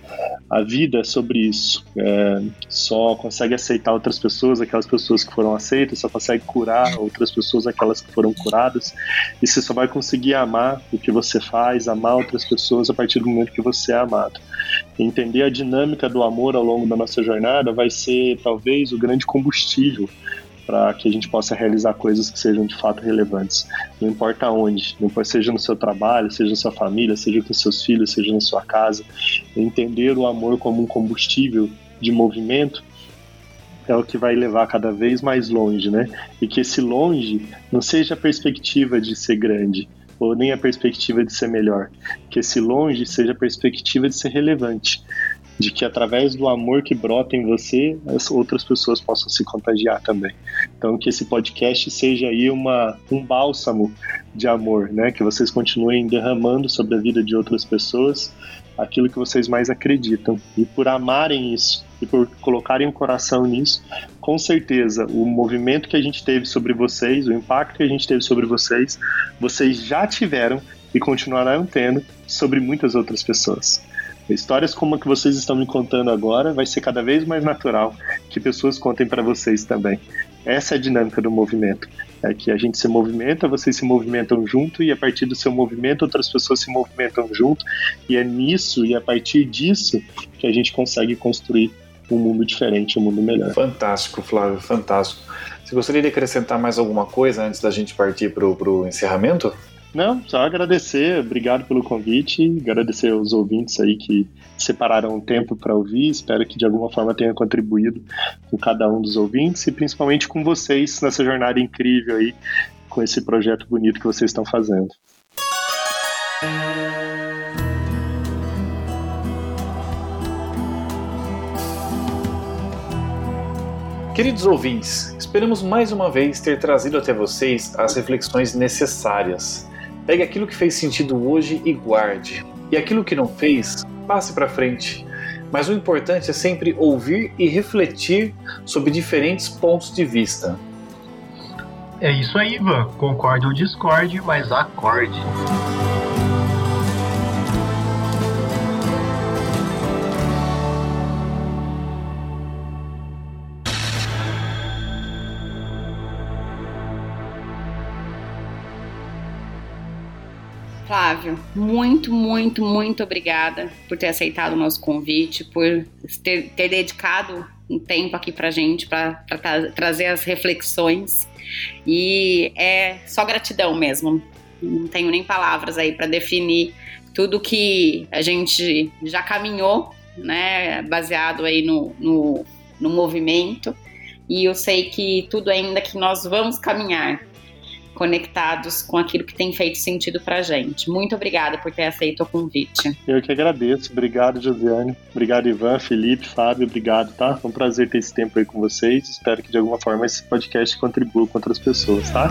A vida é sobre isso. É, só consegue aceitar outras pessoas, aquelas pessoas que foram aceitas, só consegue curar outras pessoas, aquelas que foram curadas. E você só vai conseguir amar o que você faz, amar outras pessoas a partir do momento que você é amado. Entender a dinâmica do amor ao longo da nossa jornada vai ser talvez o grande combustível para que a gente possa realizar coisas que sejam de fato relevantes. Não importa onde, não importa, seja no seu trabalho, seja na sua família, seja com seus filhos, seja na sua casa. Entender o amor como um combustível de movimento é o que vai levar cada vez mais longe, né? E que esse longe não seja a perspectiva de ser grande, ou nem a perspectiva de ser melhor. Que esse longe seja a perspectiva de ser relevante de que através do amor que brota em você, as outras pessoas possam se contagiar também. Então que esse podcast seja aí uma, um bálsamo de amor, né? Que vocês continuem derramando sobre a vida de outras pessoas aquilo que vocês mais acreditam. E por amarem isso e por colocarem o coração nisso, com certeza o movimento que a gente teve sobre vocês, o impacto que a gente teve sobre vocês, vocês já tiveram e continuarão tendo sobre muitas outras pessoas. Histórias como a que vocês estão me contando agora vai ser cada vez mais natural que pessoas contem para vocês também. Essa é a dinâmica do movimento. É que a gente se movimenta, vocês se movimentam junto e a partir do seu movimento outras pessoas se movimentam junto e é nisso e a partir disso que a gente consegue construir um mundo diferente, um mundo melhor. Fantástico, Flávio, fantástico. Você gostaria de acrescentar mais alguma coisa antes da gente partir para o encerramento? Não, só agradecer, obrigado pelo convite, agradecer aos ouvintes aí que separaram um tempo para ouvir, espero que de alguma forma tenha contribuído com cada um dos ouvintes e principalmente com vocês nessa jornada incrível aí, com esse projeto bonito que vocês estão fazendo. Queridos ouvintes, esperamos mais uma vez ter trazido até vocês as reflexões necessárias Pegue aquilo que fez sentido hoje e guarde. E aquilo que não fez, passe para frente. Mas o importante é sempre ouvir e refletir sobre diferentes pontos de vista. É isso aí, Ivan. Concorde ou discorde, mas acorde. Flávio, muito, muito, muito obrigada por ter aceitado o nosso convite, por ter, ter dedicado um tempo aqui pra gente, para tra trazer as reflexões. E é só gratidão mesmo. Não tenho nem palavras aí para definir tudo que a gente já caminhou, né, baseado aí no, no no movimento. E eu sei que tudo ainda que nós vamos caminhar conectados com aquilo que tem feito sentido pra gente. Muito obrigada por ter aceito o convite. Eu que agradeço. Obrigado, Josiane. Obrigado, Ivan, Felipe, Fábio. Obrigado, tá? Foi um prazer ter esse tempo aí com vocês. Espero que de alguma forma esse podcast contribua com outras pessoas, tá?